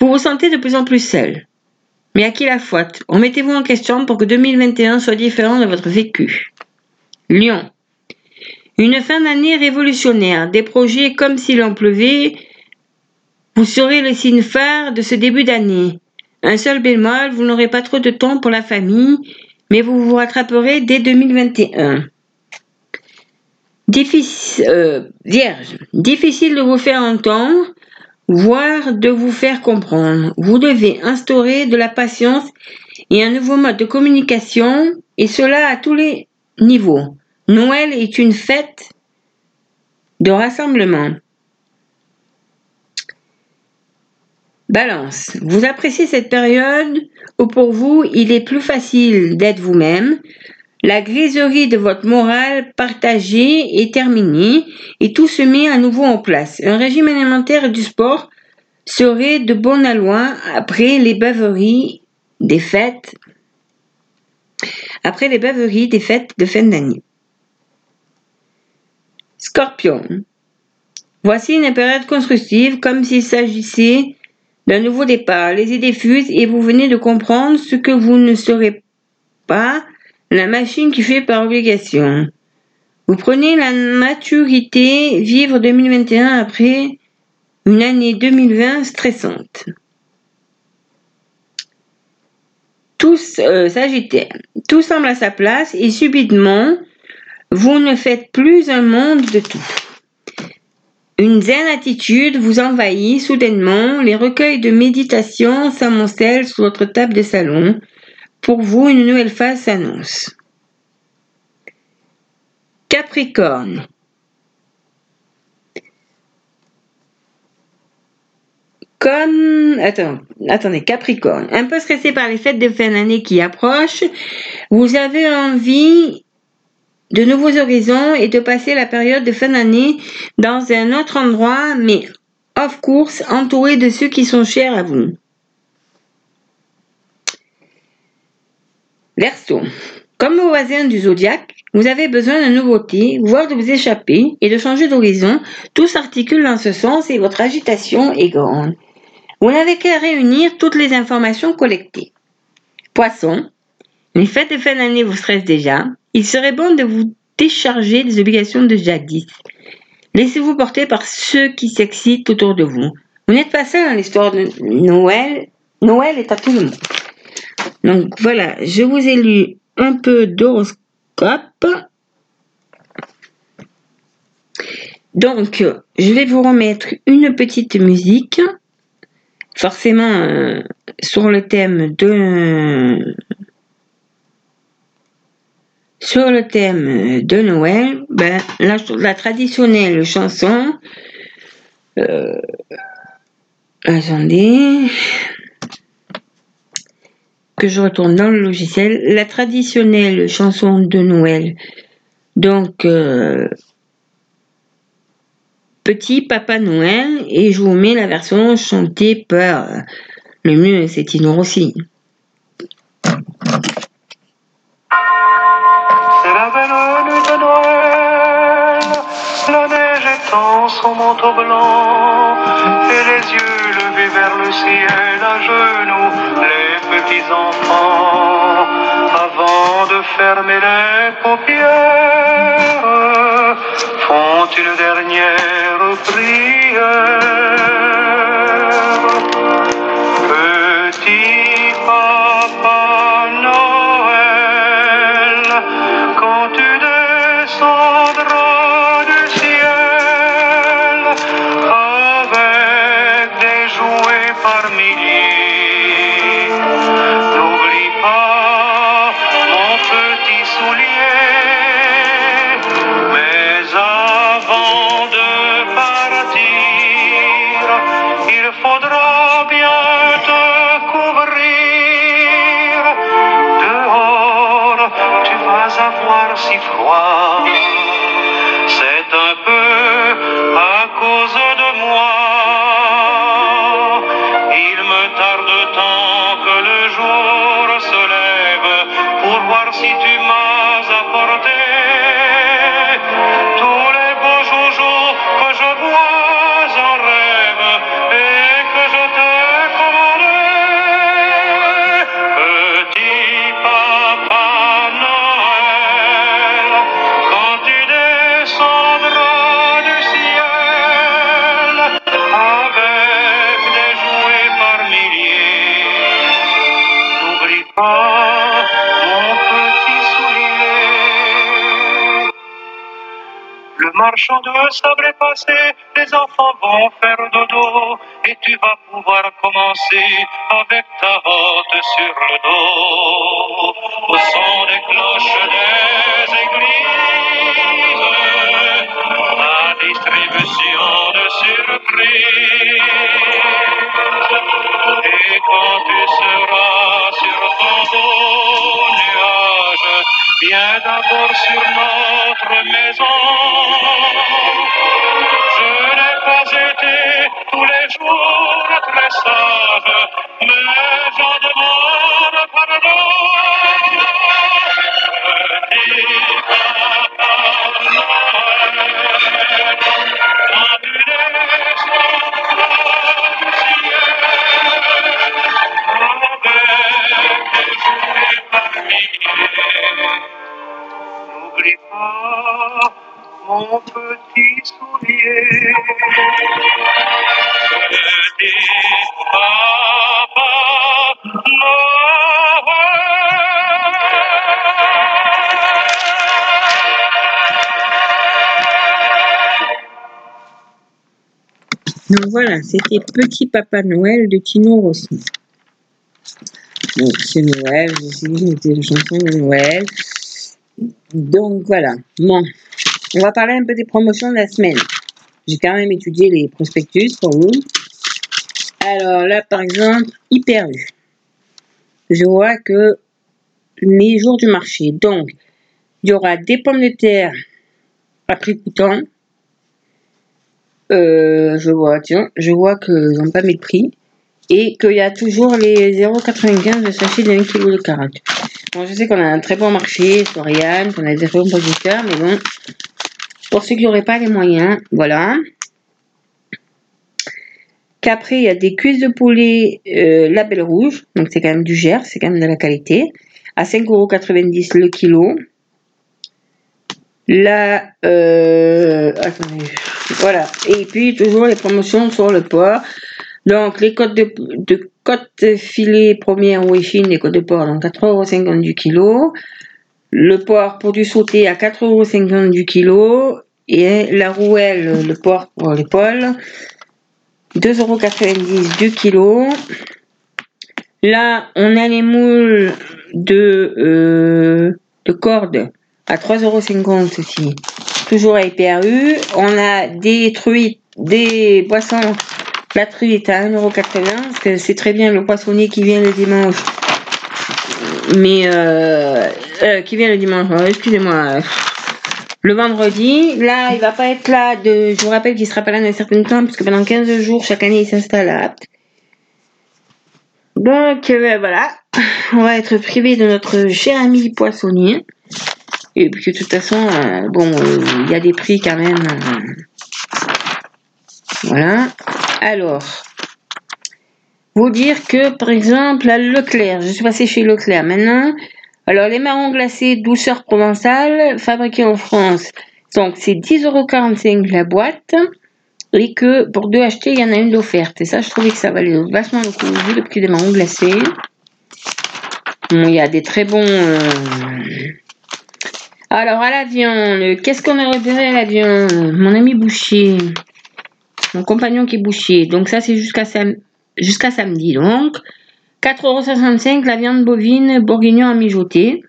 Vous vous sentez de plus en plus seul. Mais à qui la faute? Remettez-vous en question pour que 2021 soit différent de votre vécu. Lion. Une fin d'année révolutionnaire, des projets comme s'il en pleuvait. Vous serez le signe phare de ce début d'année. Un seul bémol, vous n'aurez pas trop de temps pour la famille, mais vous vous rattraperez dès 2021. Euh, vierge, difficile de vous faire entendre, voire de vous faire comprendre. Vous devez instaurer de la patience et un nouveau mode de communication, et cela à tous les niveaux. Noël est une fête de rassemblement. Balance. Vous appréciez cette période où pour vous il est plus facile d'être vous-même. La griserie de votre morale partagée est terminée et tout se met à nouveau en place. Un régime alimentaire du sport serait de bon aloi après les des fêtes après les beuveries des fêtes de fin d'année. Scorpion. Voici une période constructive comme s'il s'agissait d'un nouveau départ. Les idées fusent et vous venez de comprendre ce que vous ne serez pas la machine qui fait par obligation. Vous prenez la maturité, vivre 2021 après une année 2020 stressante. Tout euh. Tout semble à sa place et subitement, vous ne faites plus un monde de tout. Une zen attitude vous envahit soudainement, les recueils de méditation s'amoncellent sur votre table de salon. Pour vous, une nouvelle phase s'annonce. Capricorne. Comme, attends, attendez, Capricorne, un peu stressé par les fêtes de fin d'année qui approchent, vous avez envie de nouveaux horizons et de passer la période de fin d'année dans un autre endroit, mais off course, entouré de ceux qui sont chers à vous. Verseau. Comme vos voisins du zodiaque, vous avez besoin de nouveautés, voire de vous échapper et de changer d'horizon. Tout s'articule dans ce sens et votre agitation est grande. Vous n'avez qu'à réunir toutes les informations collectées. Poisson. Les fêtes de fin d'année vous stressent déjà. Il serait bon de vous décharger des obligations de jadis. Laissez-vous porter par ceux qui s'excitent autour de vous. Vous n'êtes pas seul dans l'histoire de Noël. Noël est à tout le monde. Donc voilà, je vous ai lu un peu d'horoscope. Donc, je vais vous remettre une petite musique, forcément euh, sur le thème de sur le thème de Noël, ben, la, traditionnelle chanson. Euh, attendez. Que je retourne dans le logiciel. La traditionnelle chanson de Noël. Donc, euh, Petit Papa Noël. Et je vous mets la version chantée par le mieux, c'est Tino Rossi. C'est la belle nuit de Noël, la neige étend son manteau blanc, et les yeux levés vers le ciel à genoux, les petits enfants, avant de fermer les paupières, font une dernière prière. Marchand de sable est passé, les enfants vont faire dodo, et tu vas pouvoir commencer avec ta hotte sur le dos. Au son des cloches des églises, la distribution de surprises. Et quand tu viens d'abord sur notre maison. Je n'ai pas été tous les jours très sage, Donc voilà, c'était Petit Papa Noël de Tino Rossi. Donc c'est Noël, c'était la chanson de Noël. Donc voilà. Bon, on va parler un peu des promotions de la semaine. J'ai quand même étudié les prospectus pour vous. Alors là, par exemple, Hyper. Je vois que les jours du marché. Donc, il y aura des pommes de terre à prix coûtant. Euh, je vois, tiens, je vois n'ont pas mis le prix. Et qu'il y a toujours les 0,95 de sachet de 1 kg de carottes. Bon, je sais qu'on a un très bon marché sur Yann, qu'on a des bons producteurs, mais bon, pour ceux qui n'auraient pas les moyens, voilà. Qu'après, il y a des cuisses de poulet euh, label rouge, donc c'est quand même du Gers, c'est quand même de la qualité, à 5,90€ le kilo. Là, euh, attendez, voilà. Et puis, toujours les promotions sur le porc. Donc, les côtes de, de côtes filées premières ou échine, les côtes de porc, donc 4,50€ du kilo. Le porc pour du sauté à 4,50€ du kilo. Et la rouelle, le porc pour l'épaule, 2,90€ du kilo. Là, on a les moules de, euh, de corde à 3,50€ aussi. Toujours à IPRU. On a des truites, des poissons. La truite à 1,80€ parce que c'est très bien le poissonnier qui vient le dimanche. mais euh, euh, qui vient le dimanche. euh, Excusez-moi. Le vendredi, là, il va pas être là. De, je vous rappelle qu'il sera pas là dans un certain temps, parce que pendant 15 jours, chaque année, il s'installe à. Donc, voilà. [laughs] On va être privé de notre cher ami poissonnier. Et puis, de toute façon, euh, bon, euh, il y a des prix quand même. euh, voilà. Alors, vous dire que, par exemple, à Leclerc, je suis passée chez Leclerc maintenant. Alors, les marrons glacés douceur provençale, fabriqués en France. Donc, c'est 10,45€ la boîte. Et que pour deux achetés, il y en a une d'offerte. Et ça, je trouvais que ça valait vachement le coup, vu le prix des marrons glacés. Bon, il y a des très bons. Alors, à la viande, qu'est-ce qu'on aurait repéré à la viande? Mon ami boucher. Mon compagnon qui est boucher. Donc, ça, c'est jusqu'à samedi. Donc, 4,65€ la viande bovine bourguignon à mijoter.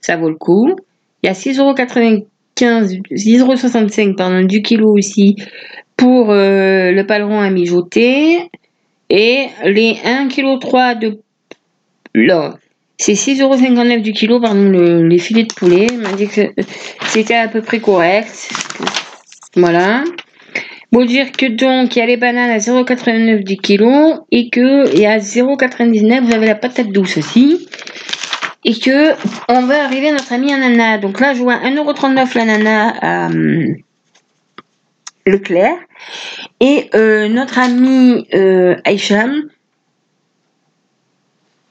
Ça vaut le coup. Il y a 6,95€, 6,65€ pardon, du kilo aussi pour euh, le paleron à mijoter. Et les 1,3 kg de. Là, c'est 6,59€ du kilo, pardon, le- les filets de poulet. Il m'a dit que c'était à peu près correct. Voilà. Faut dire que donc, il y a les bananes à 0,89 du kilo et que et à 0,99 vous avez la patate douce aussi. Et que on va arriver à notre ami ananas. Donc là, je vois 1,39€ l'ananas à hum, Leclerc. Et euh, notre ami euh, Aïcham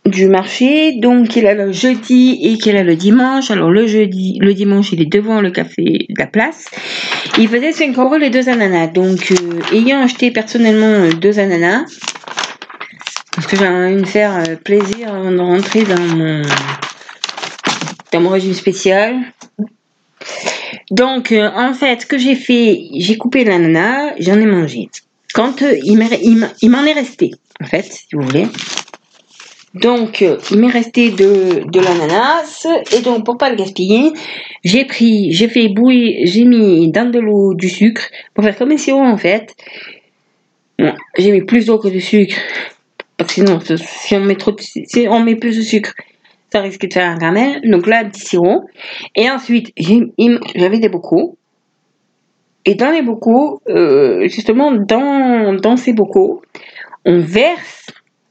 du marché, donc qu'il a le jeudi et qu'il a le dimanche. Alors le jeudi, le dimanche, il est devant le café de la place. Il faisait 5 euros les deux ananas. Donc, euh, ayant acheté personnellement euh, deux ananas, parce que j'ai envie de faire euh, plaisir avant de rentrer dans mon, dans mon régime spécial. Donc, en fait, ce que j'ai fait, j'ai coupé l'ananas, j'en ai mangé. Quand il il il m'en est resté, en fait, si vous voulez. Donc, euh, il m'est resté de, de l'ananas. Et donc, pour pas le gaspiller, j'ai pris, j'ai fait bouillir, j'ai mis dans de l'eau du sucre pour faire comme un sirop en fait. J'ai mis plus d'eau que de sucre. Parce que sinon, si on met trop si on met plus de sucre, ça risque de faire un caramel. Donc là, petit sirop. Et ensuite, j'avais des bocaux. Et dans les bocaux, euh, justement, dans, dans ces bocaux, on verse,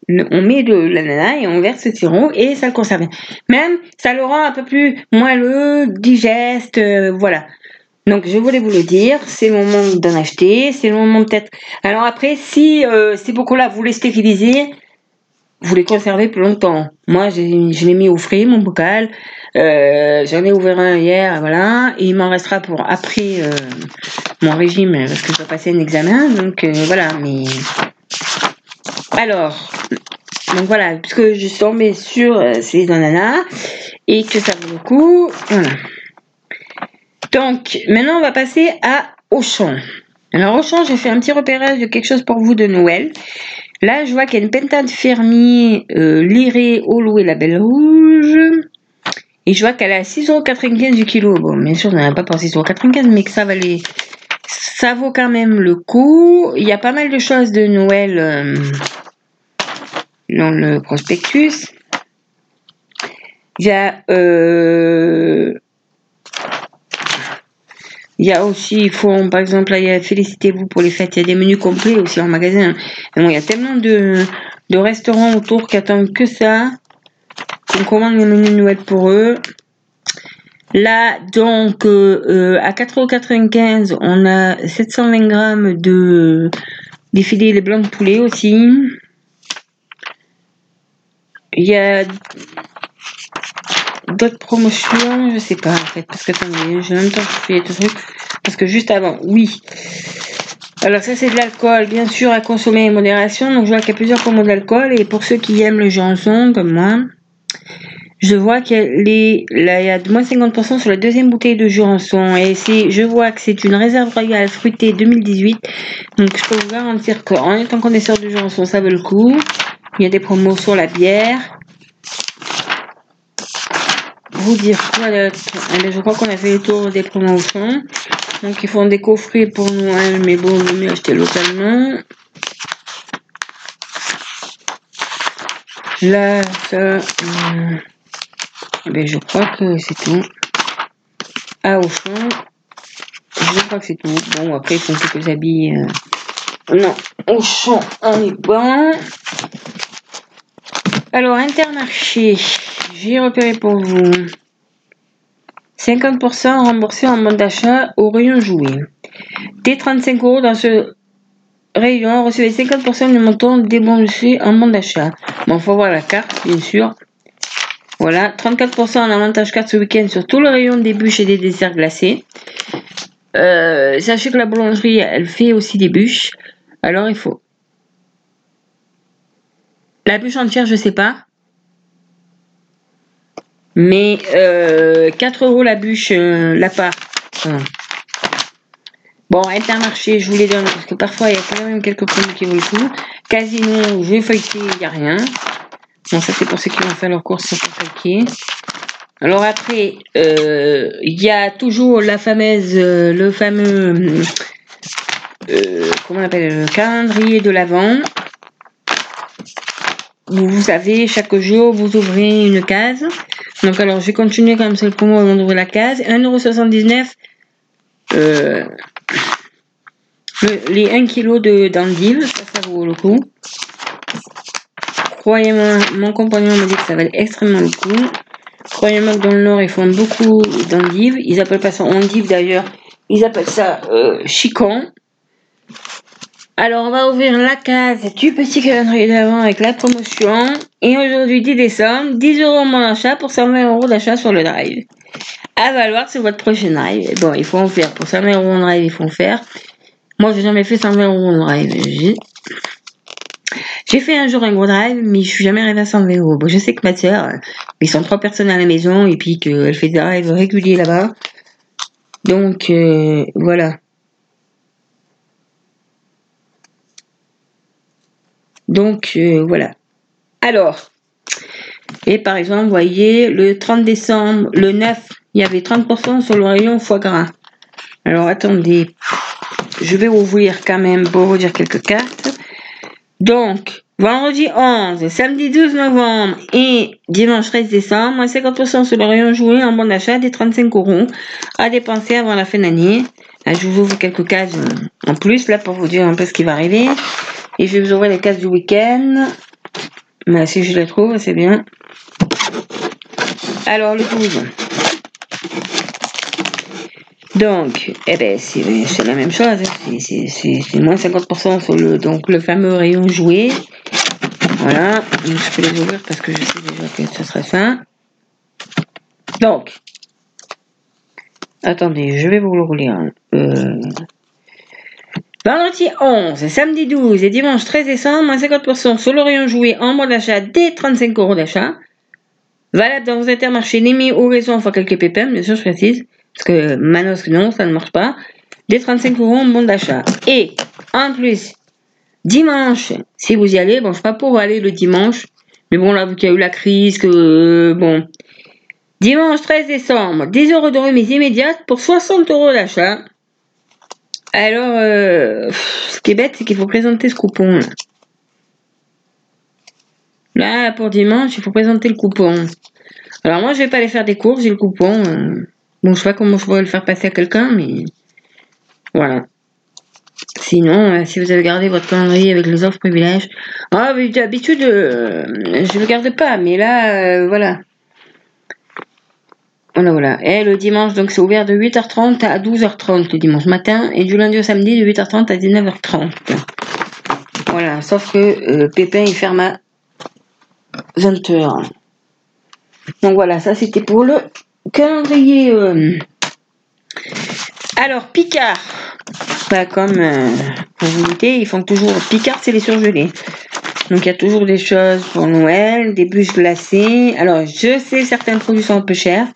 on met de l'ananas et on verse le sirop et ça le conserve. Même, ça le rend un peu plus moelleux, digeste, euh, voilà. Donc, je voulais vous le dire, c'est le moment d'en acheter, c'est le moment peut-être. Alors après, si euh, ces bocaux-là, vous les stérilisez, vous les conservez plus longtemps. Moi, je l'ai mis au frais, mon bocal. Euh, J'en ai ouvert un hier, voilà. Et il m'en restera pour après euh, mon régime, parce que je dois passer un examen. Donc, voilà, mais... Alors, donc voilà, puisque je suis tombée sur euh, ces ananas et que ça vaut le coup. Donc, maintenant, on va passer à Auchan. Alors, Auchan, j'ai fait un petit repérage de quelque chose pour vous de Noël. Là, je vois qu'il y a une pentade fermier euh, lirée au loup et la belle rouge. Et je vois qu'elle est à 6,95€ du kilo. Bon, bien sûr, on n'en a pas pour 6,95€, mais que ça valait. Ça vaut quand même le coup. Il y a pas mal de choses de Noël euh, dans le prospectus. Il y a. euh, il y a aussi, il faut, par exemple, félicitez-vous pour les fêtes. Il y a des menus complets aussi en magasin. Mais bon, il y a tellement de, restaurants autour qui attendent que ça. On commande les menus Noël pour eux. Là, donc, euh, à 4,95€, on a 720 grammes de filets les blancs de poulet aussi. Il y a d'autres promotions, je sais pas en fait, parce que attendez, j'ai même temps fais tout truc. Parce que juste avant, oui. Alors ça c'est de l'alcool, bien sûr à consommer en modération. Donc je vois qu'il y a plusieurs combos d'alcool et pour ceux qui aiment le janson comme moi, je vois qu'il y y a de moins 50% sur la deuxième bouteille de Jurançon et je vois que c'est une réserve royale fruitée 2018. Donc je peux vous garantir qu'en étant connaisseur de Jurançon, ça vaut le coup. Il y a des promos sur la bière. Vous dire quoi Eh bien, Je crois qu'on a fait le tour des promotions. Donc ils font des coffrets pour Noël, mais bon, vaut mieux acheter localement. Là, ça. hum, Eh ben, je crois que c'est tout. Ah, au fond, je crois que c'est tout. Bon, après, il faut quelques habits. euh. Non, au fond, on est bon. Alors, Intermarché, j'ai repéré pour vous 50% remboursé en mode d'achat au rayon jouet. Dès 35 euros dans ce rayon, recevez 50% du montant déboursé en bon d'achat. Bon, faut voir la carte, bien sûr. Voilà, 34% en avantage carte ce week-end sur tout le rayon des bûches et des desserts glacés. Euh, sachez que la boulangerie, elle fait aussi des bûches. Alors, il faut. La bûche entière, je sais pas. Mais euh, 4 euros la bûche, euh, la part. Bon, Intermarché, je vous les donne parce que parfois il y a quand même quelques produits qui vaut le coup. Casino, je vais feuilleter, il n'y a rien. Bon, ça c'est pour ceux qui vont faire leurs courses sur feuilleter. Alors après, euh, il y a toujours la fameuse, euh, le fameux, euh, comment on appelle, le calendrier de l'Avent. Vous savez, chaque jour, vous ouvrez une case. Donc alors, je vais continuer comme c'est le promo avant d'ouvrir la case. 1,79€. Euh, le- les 1 kg de d'endives, ça, ça vaut le coup. Croyez-moi, mon compagnon me dit que ça valait extrêmement le coup. Croyez-moi que dans le Nord, ils font beaucoup d'endives. Ils appellent pas ça endives d'ailleurs. Ils appellent ça euh, chicon. Alors, on va ouvrir la case du petit calendrier d'avant avec la promotion. Et aujourd'hui, 10 décembre, 10 euros mon achat pour 120 euros d'achat sur le drive. À valoir sur votre prochain drive. Bon, il faut en faire. Pour 120 euros en drive, il faut en faire. Moi, j'ai jamais fait 120 euros en drive. J'ai- fait un jour un gros drive, mais je suis jamais arrivée à 120 euros. Bon, je sais que ma euh, ils sont trois personnes à la maison et puis qu'elle fait des drives réguliers là-bas. Donc, euh, voilà. Donc, euh, voilà. Alors, et par exemple, vous voyez, le 30 décembre, le 9, il y avait 30% sur le rayon foie gras. Alors, attendez, je vais ouvrir quand même pour vous dire quelques cartes. Donc, vendredi 11, samedi 12 novembre et dimanche 13 décembre, moins 50% sur le rayon joué en bon d'achat des 35 euros à dépenser avant la fin d'année. Là, je vous ouvre quelques cases en plus là pour vous dire un peu ce qui va arriver. Et je vais vous ouvrir les cases du week-end. Mais si je les trouve, c'est bien. Alors, le 12. Donc, eh ben, c'est la même chose. hein. C'est- moins 50% sur le, donc, le fameux rayon joué. Voilà. Je peux les ouvrir parce que je sais déjà que ce serait ça. Donc, attendez, je vais vous le relire. Euh, Vendredi 11, samedi 12 et dimanche 13 décembre, moins 50% sur le rayon joué en mois d'achat dès 35 euros d'achat. Valable dans vos intermarchés Némi ou raison, enfin quelques pépins, bien sûr, je précise. Parce que Manos, non, ça ne marche pas. Dès 35 euros en bon d'achat. Et, en plus, dimanche, si vous y allez, bon, je sais pas pour aller le dimanche. Mais bon, là, vu qu'il y a eu la crise, que, euh, bon. Dimanche 13 décembre, 10 euros de remise immédiate pour 60 euros d'achat. Alors, euh, ce qui est bête, c'est qu'il faut présenter ce coupon. Là. Là, pour dimanche, il faut présenter le coupon. Alors moi, je vais pas aller faire des courses, j'ai le coupon. euh. Bon, je sais pas comment je pourrais le faire passer à quelqu'un, mais voilà. Sinon, euh, si vous avez gardé votre calendrier avec les offres privilèges, ah, d'habitude, euh, je le garde pas, mais là, voilà. Voilà, voilà. Et le dimanche, donc c'est ouvert de 8h30 à 12h30 le dimanche matin, et du lundi au samedi de 8h30 à 19h30. Voilà, sauf que euh, Pépin, il ferme à 20h. Donc voilà, ça c'était pour le calendrier. euh. Alors, Picard. Bah, comme euh, pour vous doutez, ils font toujours. Picard, c'est les surgelés. Donc il y a toujours des choses pour Noël, des bûches glacées. Alors, je sais, certains produits sont un peu chers.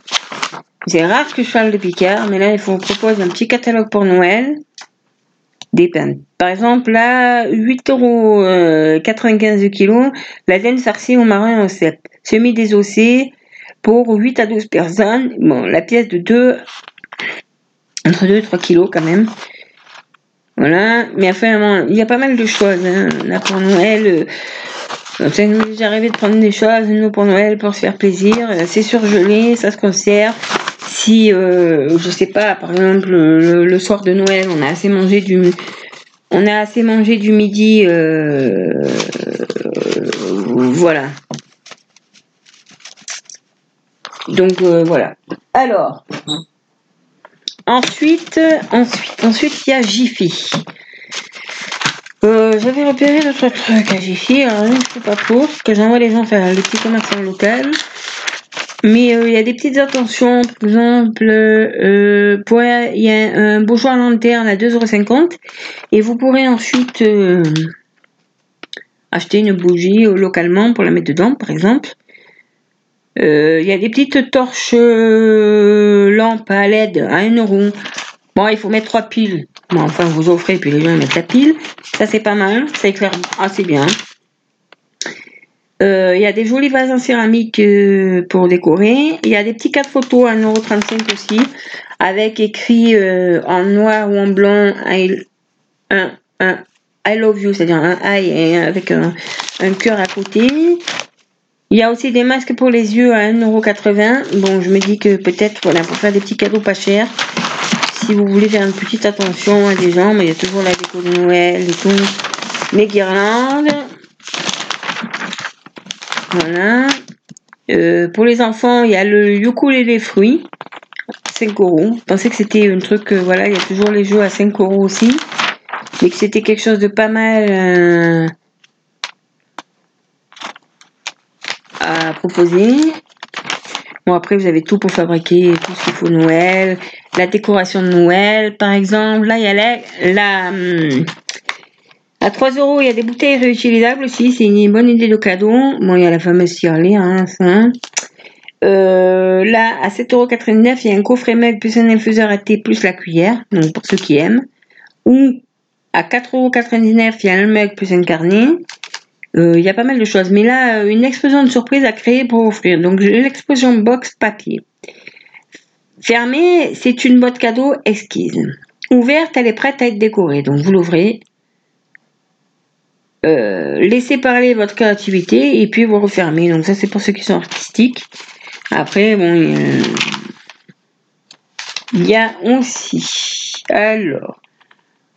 C'est rare que je parle de Picard, mais là, il faut proposer un petit catalogue pour Noël. Des pains. Par exemple, là, 8,95 euros le kilo, la laine farcie au marin au cèpe. Semi désossé pour 8 à 12 personnes. Bon, la pièce de 2, entre 2 et 3 kilos quand même. Voilà, mais enfin, il y a pas mal de choses. hein. Là, pour Noël, euh, Ça nous est arrivé de prendre des choses, nous, pour Noël, pour se faire plaisir. C'est surgelé, ça se conserve. Si, euh, je sais pas, par exemple, le, soir de Noël, on a assez mangé du, on a assez mangé du midi, euh, voilà. Donc euh, voilà. Alors, ensuite, ensuite, ensuite, il y a Jiffy. Euh, j'avais repéré d'autres trucs à Jiffy, alors je ne sais pas pour, parce que j'envoie les gens faire les petits commerçants locaux. Mais euh, il y a des petites attentions, par exemple, euh, il y a un bourgeois lanterne à 2,50€ et vous pourrez ensuite acheter une bougie localement pour la mettre dedans, par exemple. Il y a des petites torches lampes à LED à 1€. Bon, il faut mettre trois piles. Bon, enfin, vous offrez, puis les gens mettent la pile. Ça, c'est pas mal. Ça éclaire assez bien. Euh, il y a des jolis vases en céramique euh, pour décorer. Il y a des petits cartes photos à 1,35€ aussi, avec écrit euh, en noir ou en blanc I, un, un I love you, c'est-à-dire un I avec un, un cœur à côté. Il y a aussi des masques pour les yeux à 1,80€. Bon, je me dis que peut-être, voilà, pour faire des petits cadeaux pas chers, si vous voulez faire une petite attention à des gens, mais il y a toujours la déco de Noël et tout. Les guirlandes. Voilà. Euh, pour les enfants, il y a le ukulélé fruits. 5 euros. Je pensais que c'était un truc, voilà, il y a toujours les jeux à 5 euros aussi. Mais que c'était quelque chose de pas mal euh, à proposer. Bon, après, vous avez tout pour fabriquer tout ce qu'il faut Noël. La décoration de Noël, par exemple. Là, il y a la... la hum, à 3 euros, il y a des bouteilles réutilisables aussi. C'est une bonne idée de cadeau. Bon, il y a la fameuse tirelire, hein, ça. Euh, là, à 7,99 euros, il y a un coffret mug plus un infuseur à thé plus la cuillère. Donc, pour ceux qui aiment. Ou à 4,99 euros, il y a un mug plus un carnet. Euh, il y a pas mal de choses. Mais là, euh, une explosion de surprise à créer pour offrir. Donc, l'explosion box papier. Fermée, c'est une boîte cadeau exquise. Ouverte, elle est prête à être décorée. Donc, vous l'ouvrez. Euh, laissez parler votre créativité et puis vous refermez. Donc, ça, c'est pour ceux qui sont artistiques. Après, bon, il y a aussi. Alors.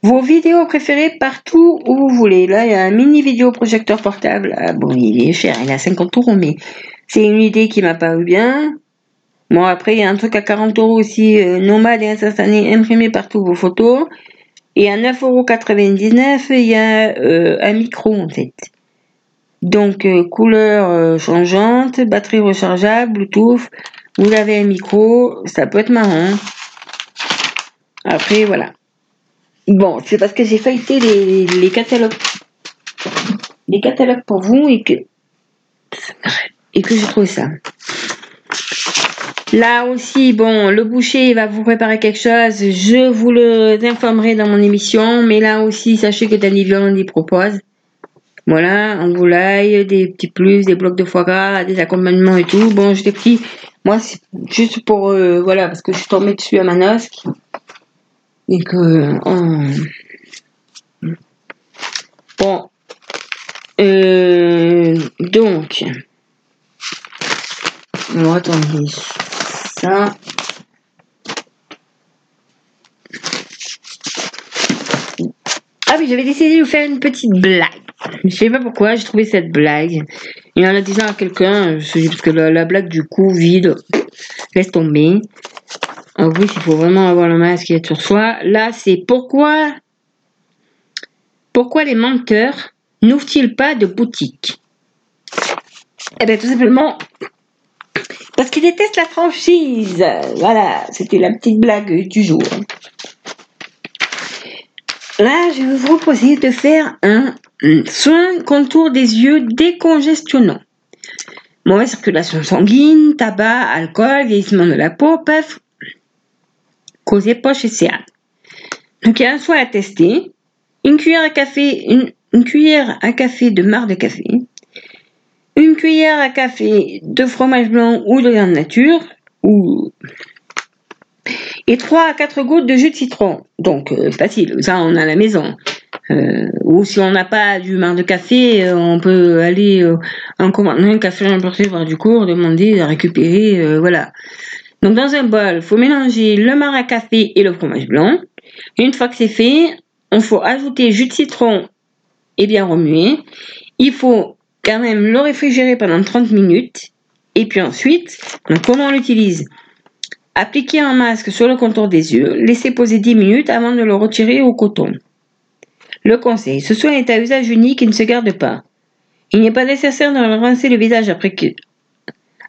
Vos vidéos préférées partout où vous voulez. Là, il y a un mini vidéo projecteur portable. Ah, bon, il est cher, il a 50 euros, mais c'est une idée qui m'a paru bien. Bon, après, il y a un truc à 40 euros aussi, euh, nomade et instantané, imprimé partout vos photos. Et à 9,99 euros, il y a euh, un micro, en fait. Donc, euh, couleur changeante, batterie rechargeable, Bluetooth. Vous avez un micro, ça peut être marrant. Après, voilà. Bon, c'est parce que j'ai feuilleté les, les catalogues. Les catalogues pour vous et que. Et que j'ai trouvé ça. Là aussi, bon, le boucher va vous préparer quelque chose. Je vous le informerai dans mon émission. Mais là aussi, sachez que Danny Violande y propose. Voilà, un volaille, des petits plus, des blocs de foie gras, des accompagnements et tout. Bon, je t'ai pris. Moi, c'est juste pour. Euh, voilà, parce que je suis tombée dessus à Manosque et que bon euh, donc on attendez ça ah oui j'avais décidé de vous faire une petite blague. Je sais pas pourquoi j'ai trouvé cette blague. Et en la disant à quelqu'un parce que la, la blague du coup vide laisse tomber en plus, il faut vraiment avoir le masque sur soi. Là, c'est pourquoi, pourquoi les menteurs n'ouvrent-ils pas de boutique Eh bien, tout simplement parce qu'ils détestent la franchise. Voilà, c'était la petite blague du jour. Là, je vous proposer de faire un soin contour des yeux décongestionnant. Mauvaise circulation sanguine, tabac, alcool, vieillissement de la peau peuvent causer poche et céane. Donc il y a un soin à tester, une cuillère à café, une, cuillère à café de marc de café, une cuillère à café de fromage blanc ou de viande nature, ou Et 3 à 4 gouttes de jus de citron. Donc, euh, facile, ça on a à la maison. Euh, ou si on n'a pas du marc de café, euh, on peut aller euh, en commander un café importé voir du cours, demander à récupérer, voilà. Donc dans un bol, faut mélanger le marc café et le fromage blanc. Une fois que c'est fait, on faut ajouter jus de citron et bien remuer. Il faut quand même le réfrigérer pendant 30 minutes. Et puis ensuite, comment on l'utilise? Appliquer un masque sur le contour des yeux, laisser poser 10 minutes avant de le retirer au coton. Le conseil, ce soin est à usage unique et ne se garde pas. Il n'est pas nécessaire de rincer le visage après.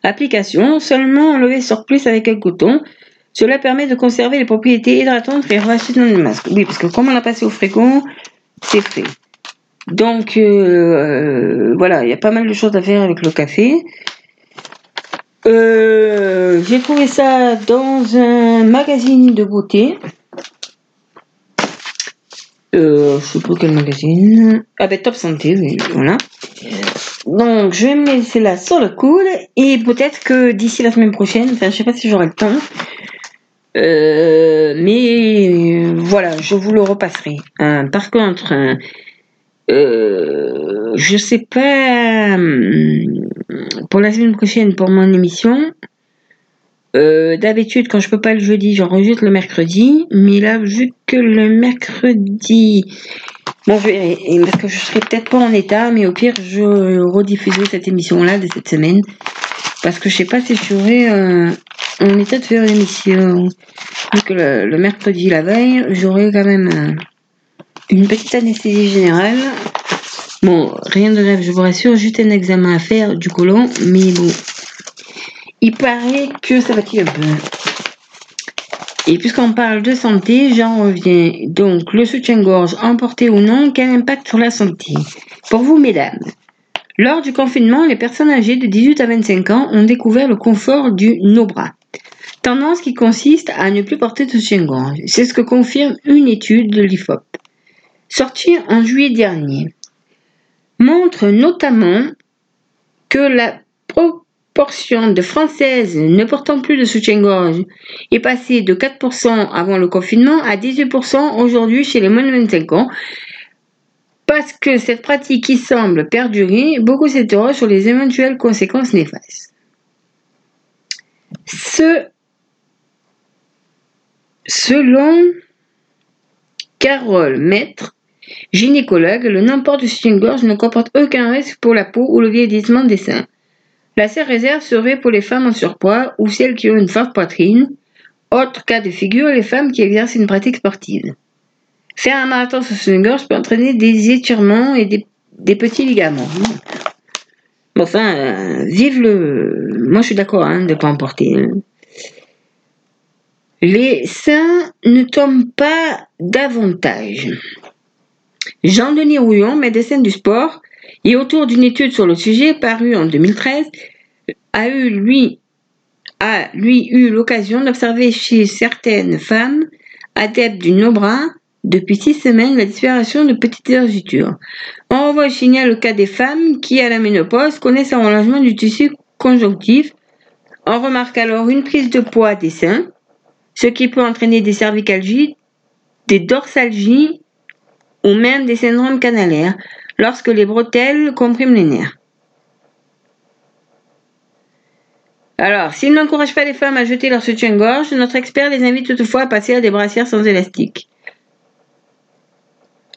Application, seulement enlever sur plus avec un coton. Cela permet de conserver les propriétés hydratantes et racheter dans le masque. Oui, parce que comme on l'a passé au frigo, c'est fait. Donc euh, voilà, il y a pas mal de choses à faire avec le café. Euh, J'ai trouvé ça dans un magazine de beauté. Euh, je sais pas quel magazine. Ah ben Top Santé, oui, voilà. Donc je vais me laisser là sur le coude et peut-être que d'ici la semaine prochaine, enfin je sais pas si j'aurai le temps, euh, mais voilà, je vous le repasserai. Euh, par contre, euh, je sais pas hum, pour la semaine prochaine pour mon émission. Euh, D'habitude, quand je peux pas le jeudi, j'enregistre le mercredi. Mais là, vu que le mercredi, bon, je et parce que je serai peut-être pas en état, mais au pire, je rediffuserai cette émission-là de cette semaine. Parce que je sais pas si je serai euh, en état de faire. Vu que le, le mercredi, la veille, j'aurai quand même euh, une petite anesthésie générale. Bon, rien de grave, je vous rassure, juste un examen à faire du côlon, mais bon. Il paraît que ça va tirer un peu. Et puisqu'on parle de santé, j'en reviens. Donc, le soutien-gorge, emporté ou non, quel impact sur la santé? Pour vous, mesdames, lors du confinement, les personnes âgées de 18 à 25 ans ont découvert le confort du no-bras. Tendance qui consiste à ne plus porter de soutien-gorge. C'est ce que confirme une étude de l'IFOP, sortie en juillet dernier. Montre notamment que la proportion de Françaises ne portant plus de soutien-gorge est passée de 4% avant le confinement à 18% aujourd'hui chez les moins de 25 ans. Parce que cette pratique qui semble perdurer, beaucoup s'interrogent sur les éventuelles conséquences néfastes. Ce, selon Carole Maître, gynécologue, le n'importe de soutien-gorge ne comporte aucun risque pour la peau ou le vieillissement des seins. La seule réserve serait pour les femmes en surpoids ou celles qui ont une forte poitrine. Autre cas de figure, les femmes qui exercent une pratique sportive. Faire un marathon sur soutien-gorge peut entraîner des étirements et des, petits ligaments. Bon, enfin, euh, vive le. Moi, je suis d'accord hein, de ne pas en porter. hein. Les seins ne tombent pas davantage. Jean-Denis Rouillon, médecin du sport, et autour d'une étude sur le sujet parue en 2013, a eu lui, eu l'occasion d'observer chez certaines femmes adeptes du no-bras depuis six semaines la disparition de petites vergetures. En revanche, il y a le cas des femmes qui, à la ménopause, connaissent un relâchement du tissu conjonctif. On remarque alors une prise de poids des seins, ce qui peut entraîner des cervicalgies, des dorsalgies ou même des syndromes canalaires lorsque les bretelles compriment les nerfs. Alors, s'il n'encourage pas les femmes à jeter leur soutien-gorge, notre expert les invite toutefois à passer à des brassières sans élastique.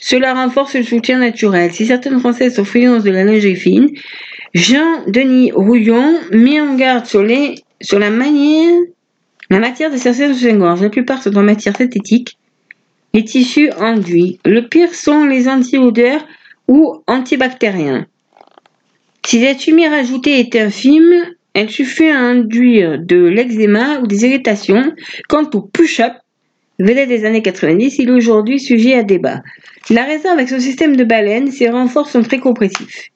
Cela renforce le soutien naturel. Si certaines Françaises sont friandes de la lingerie fine, Jean-Denis Rouillon met en garde sur, les, sur la manière, la matière de certains soutiens-gorge. La plupart sont en matière synthétique, les tissus enduits. Le pire sont les anti-odeurs ou antibactériens. Si cette lumière ajoutée est infime, elle suffit à induire de l'eczéma ou des irritations. Quant au push-up, vedette des années 90, il est aujourd'hui sujet à débat. La raison avec son système de baleine, ses renforts sont très compressifs.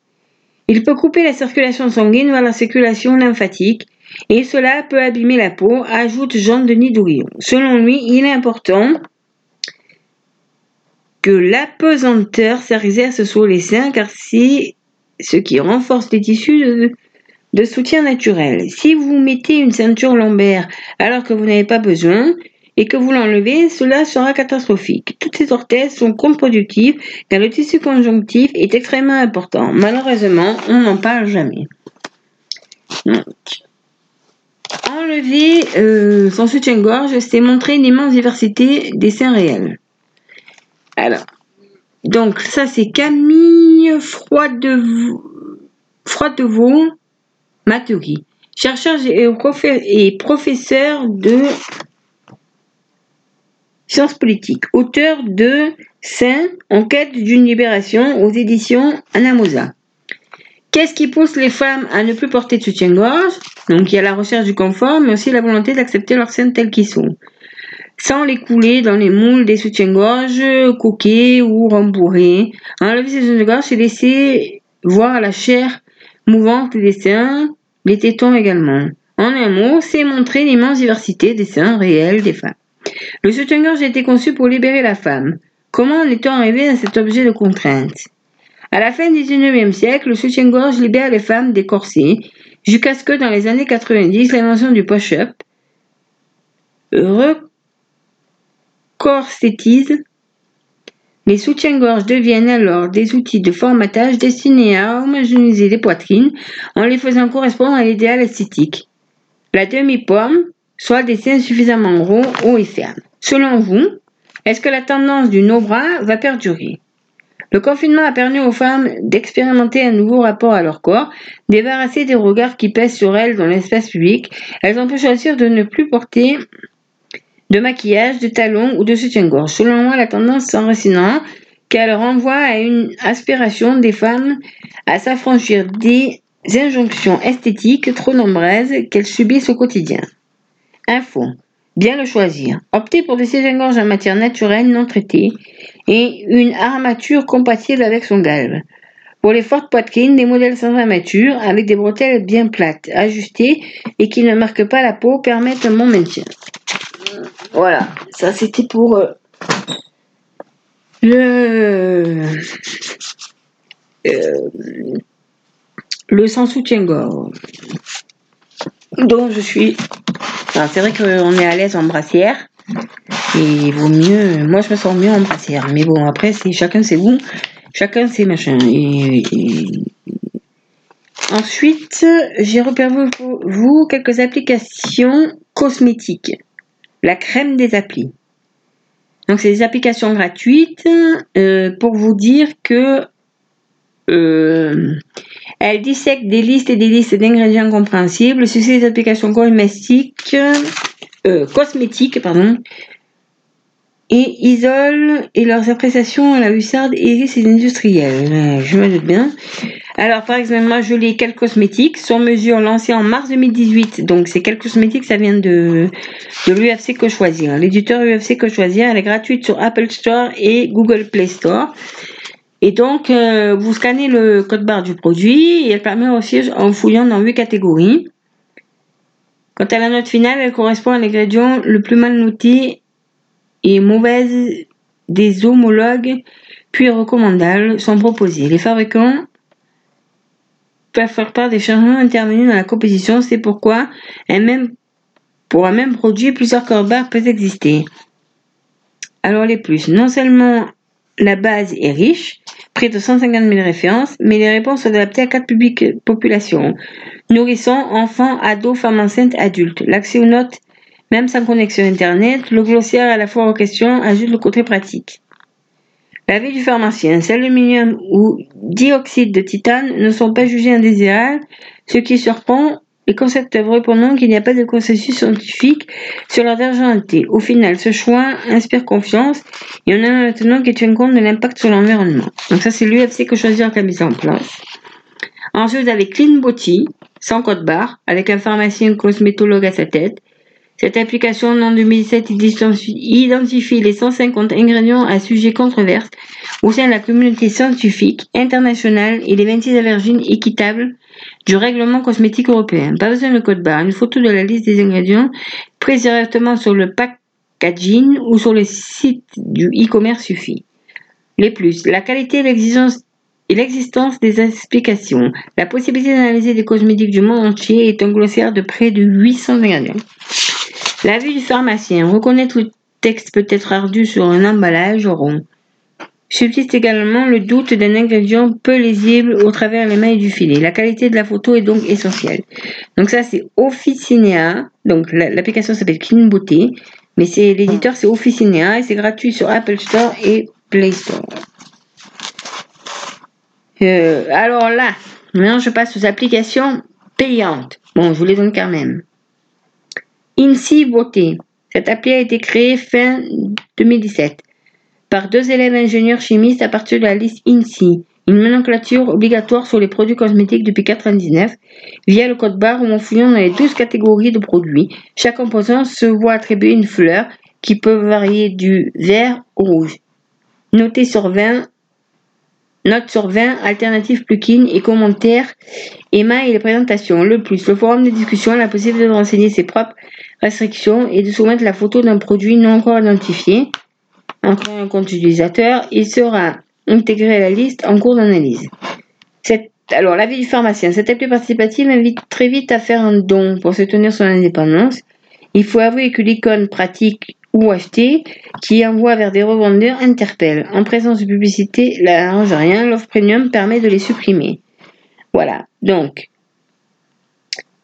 Il peut couper la circulation sanguine vers la circulation lymphatique et cela peut abîmer la peau, ajoute Jean-Denis Douillon. Selon lui, il est important que l'apesanteur s'exerce sur les seins car c'est ce qui renforce les tissus de, soutien naturel. Si vous mettez une ceinture lombaire alors que vous n'avez pas besoin, et que vous l'enlevez, cela sera catastrophique. Toutes ces orthèses sont contre-productives car le tissu conjonctif est extrêmement important. Malheureusement, on n'en parle jamais. Donc, enlever euh, son soutien-gorge, c'est montrer une immense diversité des seins réels. Alors, donc ça c'est Camille Froidevaux, Maturi, chercheur et, professeur, de sciences politiques, auteur de Saint en quête d'une libération aux éditions Anamosa. Qu'est-ce qui pousse les femmes à ne plus porter de soutien-gorge? Donc il y a la recherche du confort, mais aussi la volonté d'accepter leurs seins tels qu'ils sont, sans les couler dans les moules des soutiens-gorge coquets ou rembourrés. Enlever ces soutiens-gorge, c'est laisser voir la chair mouvante des seins, les tétons également. En un mot, c'est montrer l'immense diversité des seins réels des femmes. Le soutien-gorge a été conçu pour libérer la femme. Comment en est-on arrivé à cet objet de contrainte? À la fin du XIXe siècle, le soutien-gorge libère les femmes des corsets, jusqu'à ce que dans les années 90, l'invention du push-up recorsétise. Les soutiens-gorge deviennent alors des outils de formatage destinés à homogénéiser les poitrines en les faisant correspondre à l'idéal esthétique. La demi-pomme, soit des seins suffisamment ronds, hauts et fermes. Selon vous, est-ce que la tendance du no-bras va perdurer? Le confinement a permis aux femmes d'expérimenter un nouveau rapport à leur corps, débarrassées des regards qui pèsent sur elles dans l'espace public. Elles ont pu choisir de ne plus porter de maquillage, de talons ou de soutien-gorge. Selon moi, la tendance s'enracinera qu'elle renvoie à une aspiration des femmes à s'affranchir des injonctions esthétiques trop nombreuses qu'elles subissent au quotidien. Info. Bien le choisir. Optez pour des soutiens-gorge en matière naturelle non traitée et une armature compatible avec son galbe. Pour les fortes poitrines, des modèles sans armature avec des bretelles bien plates, ajustées et qui ne marquent pas la peau permettent un bon maintien. Voilà, ça c'était pour euh, le euh, le sans soutien-gorge. Donc je suis. C'est vrai qu'on est à l'aise en brassière. Et vaut mieux. Moi je me sens mieux en brassière. Mais bon après c'est chacun ses goûts, chacun ses machins. Ensuite, j'ai repéré pour vous quelques applications cosmétiques. La crème des applis. Donc, c'est des applications gratuites euh, pour vous dire que euh, dissèquent des listes et des listes d'ingrédients compréhensibles. Ceci des applications cosmétiques, euh, cosmétiques pardon, et isolent et leurs appréciations à la hussarde hérissent les industriels. Je me doute bien. Alors, par exemple, moi, je lis Quel Cosmétiques, sur mesure lancée en mars 2018. Donc, c'est Quel Cosmétiques, ça vient de, l'UFC Que Choisir. L'éditeur UFC Que Choisir, elle est gratuite sur Apple Store et Google Play Store. Et donc, euh, vous scannez le code barre du produit et elle permet aussi en fouillant dans huit catégories. Quant à la note finale, elle correspond à l'ingrédient le plus mal noté et mauvaise des homologues puis recommandables sont proposés. Les fabricants peuvent faire part des changements intervenus dans la composition, c'est pourquoi pour un même produit, plusieurs codes barres peuvent exister. Alors les plus, non seulement la base est riche, près de 150 000 références, mais les réponses sont adaptées à quatre publics populations. Nourrissons, enfants, ados, femmes enceintes, adultes. L'accès aux notes, même sans connexion Internet, le glossiaire à la fois aux questions ajoute le côté pratique. L'avis du pharmacien, sel d'aluminium ou dioxyde de titane ne sont pas jugés indésirables, ce qui surprend les concepteurs répondant qu'il n'y a pas de consensus scientifique sur leur vergeanté. Au final, ce choix inspire confiance et on a maintenant qui tient compte de l'impact sur l'environnement. Donc ça, c'est l'UFC que choisir qui a mis en place. Ensuite, avec Clean Body, sans code barre, avec un pharmacien cosmétologue à sa tête. Cette application en 2017 identifie les 150 ingrédients à sujet controverse au sein de la communauté scientifique internationale et les 26 allergènes équitables du règlement cosmétique européen. Pas besoin de code barre. Une photo de la liste des ingrédients prise directement sur le packaging ou sur le site du e-commerce suffit. Les plus, la qualité et l'exigence et l'existence des explications. La possibilité d'analyser des cosmétiques du monde entier est un glossaire de près de 800 ingrédients. L'avis du pharmacien. Reconnaître le texte peut être ardu sur un emballage rond. Subsiste également le doute d'un ingrédient peu lisible au travers les mailles du filet. La qualité de la photo est donc essentielle. Donc ça c'est Officinea. Donc l'application s'appelle Clean Beauté. Mais c'est l'éditeur c'est Officinea et c'est gratuit sur Apple Store et Play Store. Euh, alors là, maintenant je passe aux applications payantes. Bon, je vous les donne quand même. INSI Beauté. Cette appli a été créée fin 2017 par deux élèves ingénieurs chimistes à partir de la liste INSI, une nomenclature obligatoire sur les produits cosmétiques depuis 1999, via le code barre où en fouillant dans les 12 catégories de produits. Chaque composant se voit attribuer une fleur qui peut varier du vert au rouge. Notez sur 20 Notes sur 20, alternatives plugins et commentaires, Emma et les présentations. Le plus, le forum de discussion, la possibilité de renseigner ses propres restrictions et de soumettre la photo d'un produit non encore identifié. En créant un compte utilisateur, il sera intégré à la liste en cours d'analyse. Alors, l'avis du pharmacien. Cette appli participative invite très vite à faire un don pour se tenir son indépendance. Il faut avouer que l'icône pratique ou acheter qui envoie vers des revendeurs interpelle. En présence de publicité, là n'arrange rien, l'offre premium permet de les supprimer. Voilà, donc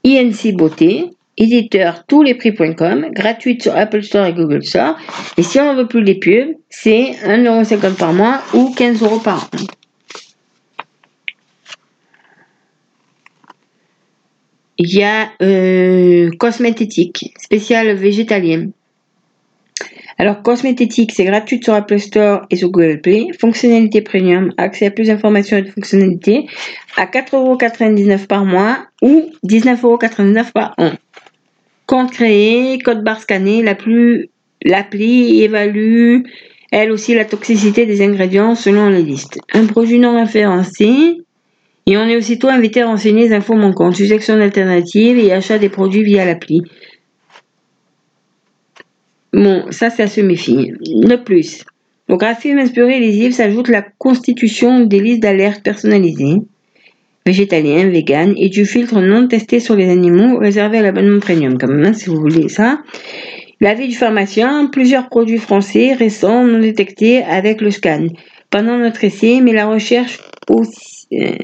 INC Beauté, éditeur touslesprix.com, gratuite sur Apple Store et Google Store. Et si on ne veut plus les pubs, c'est 1,50€ par mois ou 15€ par an. Il y a euh, cosmétique spécial végétalien. Alors, cosmétique, c'est gratuit sur Apple Store et sur Google Play. Fonctionnalité premium, accès à plus d'informations et de fonctionnalités à 4,99€ par mois ou 19,99€ par an. Compte créé, code barre scanné, l'appli évalue elle aussi la toxicité des ingrédients selon les listes. Un produit non référencé, et on est aussitôt invité à renseigner les infos manquantes, section alternatives et achat des produits via l'appli. Bon, ça c'est à se méfier. De plus, au graphisme inspiré lisible s'ajoute la constitution des listes d'alerte personnalisées, végétalien, vegan, et du filtre non testé sur les animaux réservé à l'abonnement premium, quand même, hein, si vous voulez ça. L'avis du pharmacien, plusieurs produits français récents non détectés avec le scan. Pendant notre essai, mais la recherche aussi euh,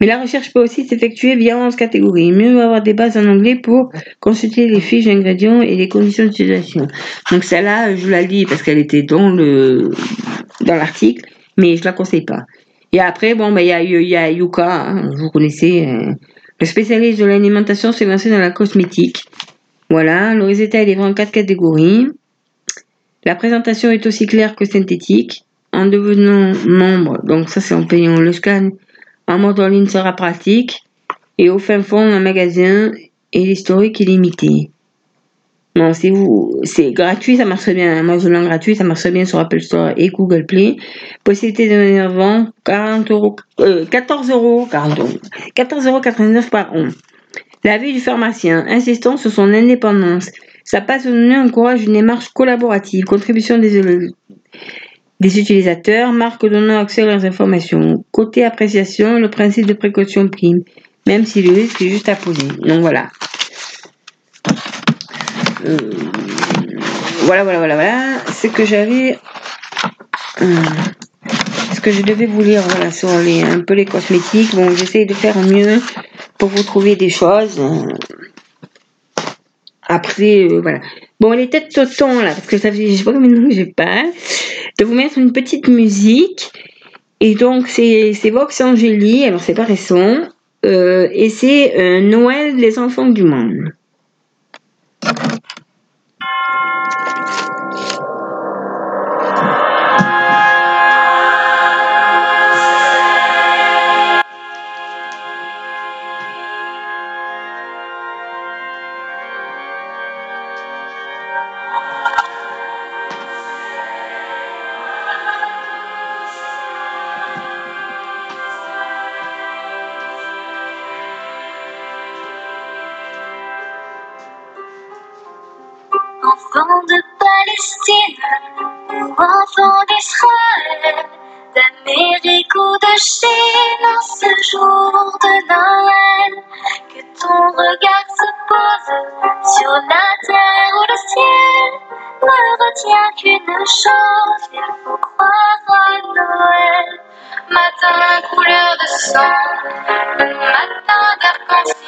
Mais la recherche peut aussi s'effectuer via 11 catégories. Mieux avoir des bases en anglais pour consulter les fiches d'ingrédients et les conditions d'utilisation. Donc celle-là, je la lis parce qu'elle était dans le dans l'article, mais je la conseille pas. Et après, bon, ben il y a, Yuka, hein, vous connaissez, euh, le spécialiste de l'alimentation s'est lancé dans la cosmétique. Voilà, le résultat est en quatre catégories. La présentation est aussi claire que synthétique en devenant membre, donc ça c'est en payant le scan, en mode en ligne sera pratique, et au fin fond un magasin et l'historique est limité. Non, c'est vous, c'est gratuit, ça marche bien. Moi, je l'ai gratuit, ça marche bien sur Apple Store et Google Play. Possibilité de venir vendre 40 euros, 14 euros, 40 euros, 14 euros 99 par an. L'avis du pharmacien, insistant sur son indépendance. Sa passionné encourage une démarche collaborative, contribution des des utilisateurs, marque donnant accès à leurs informations. Côté appréciation, le principe de précaution prime, même si le risque est juste à poser. Donc voilà. Euh, voilà, voilà, voilà, voilà. Ce que j'avais. Euh, ce que je devais vous lire voilà, sur les, un peu les cosmétiques. Bon, j'essaye de faire mieux pour vous trouver des choses. Après, euh, voilà. Bon, les têtes sautons là, parce que ça fait, je sais pas combien de temps j'ai pas de vous mettre une petite musique. Et donc, c'est Vox Angeli, alors c'est pas récent, euh, et c'est euh, Noël des enfants du monde. d'Israël, d'Amérique ou de Chine en ce jour de Noël, que ton regard se pose sur la terre ou le retiens qu'une chose, il faut croire à Noël. Matin couleur de sang, matin d'arc-en-ciel.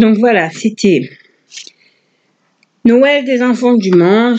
Donc voilà, c'était Noël des enfants du monde.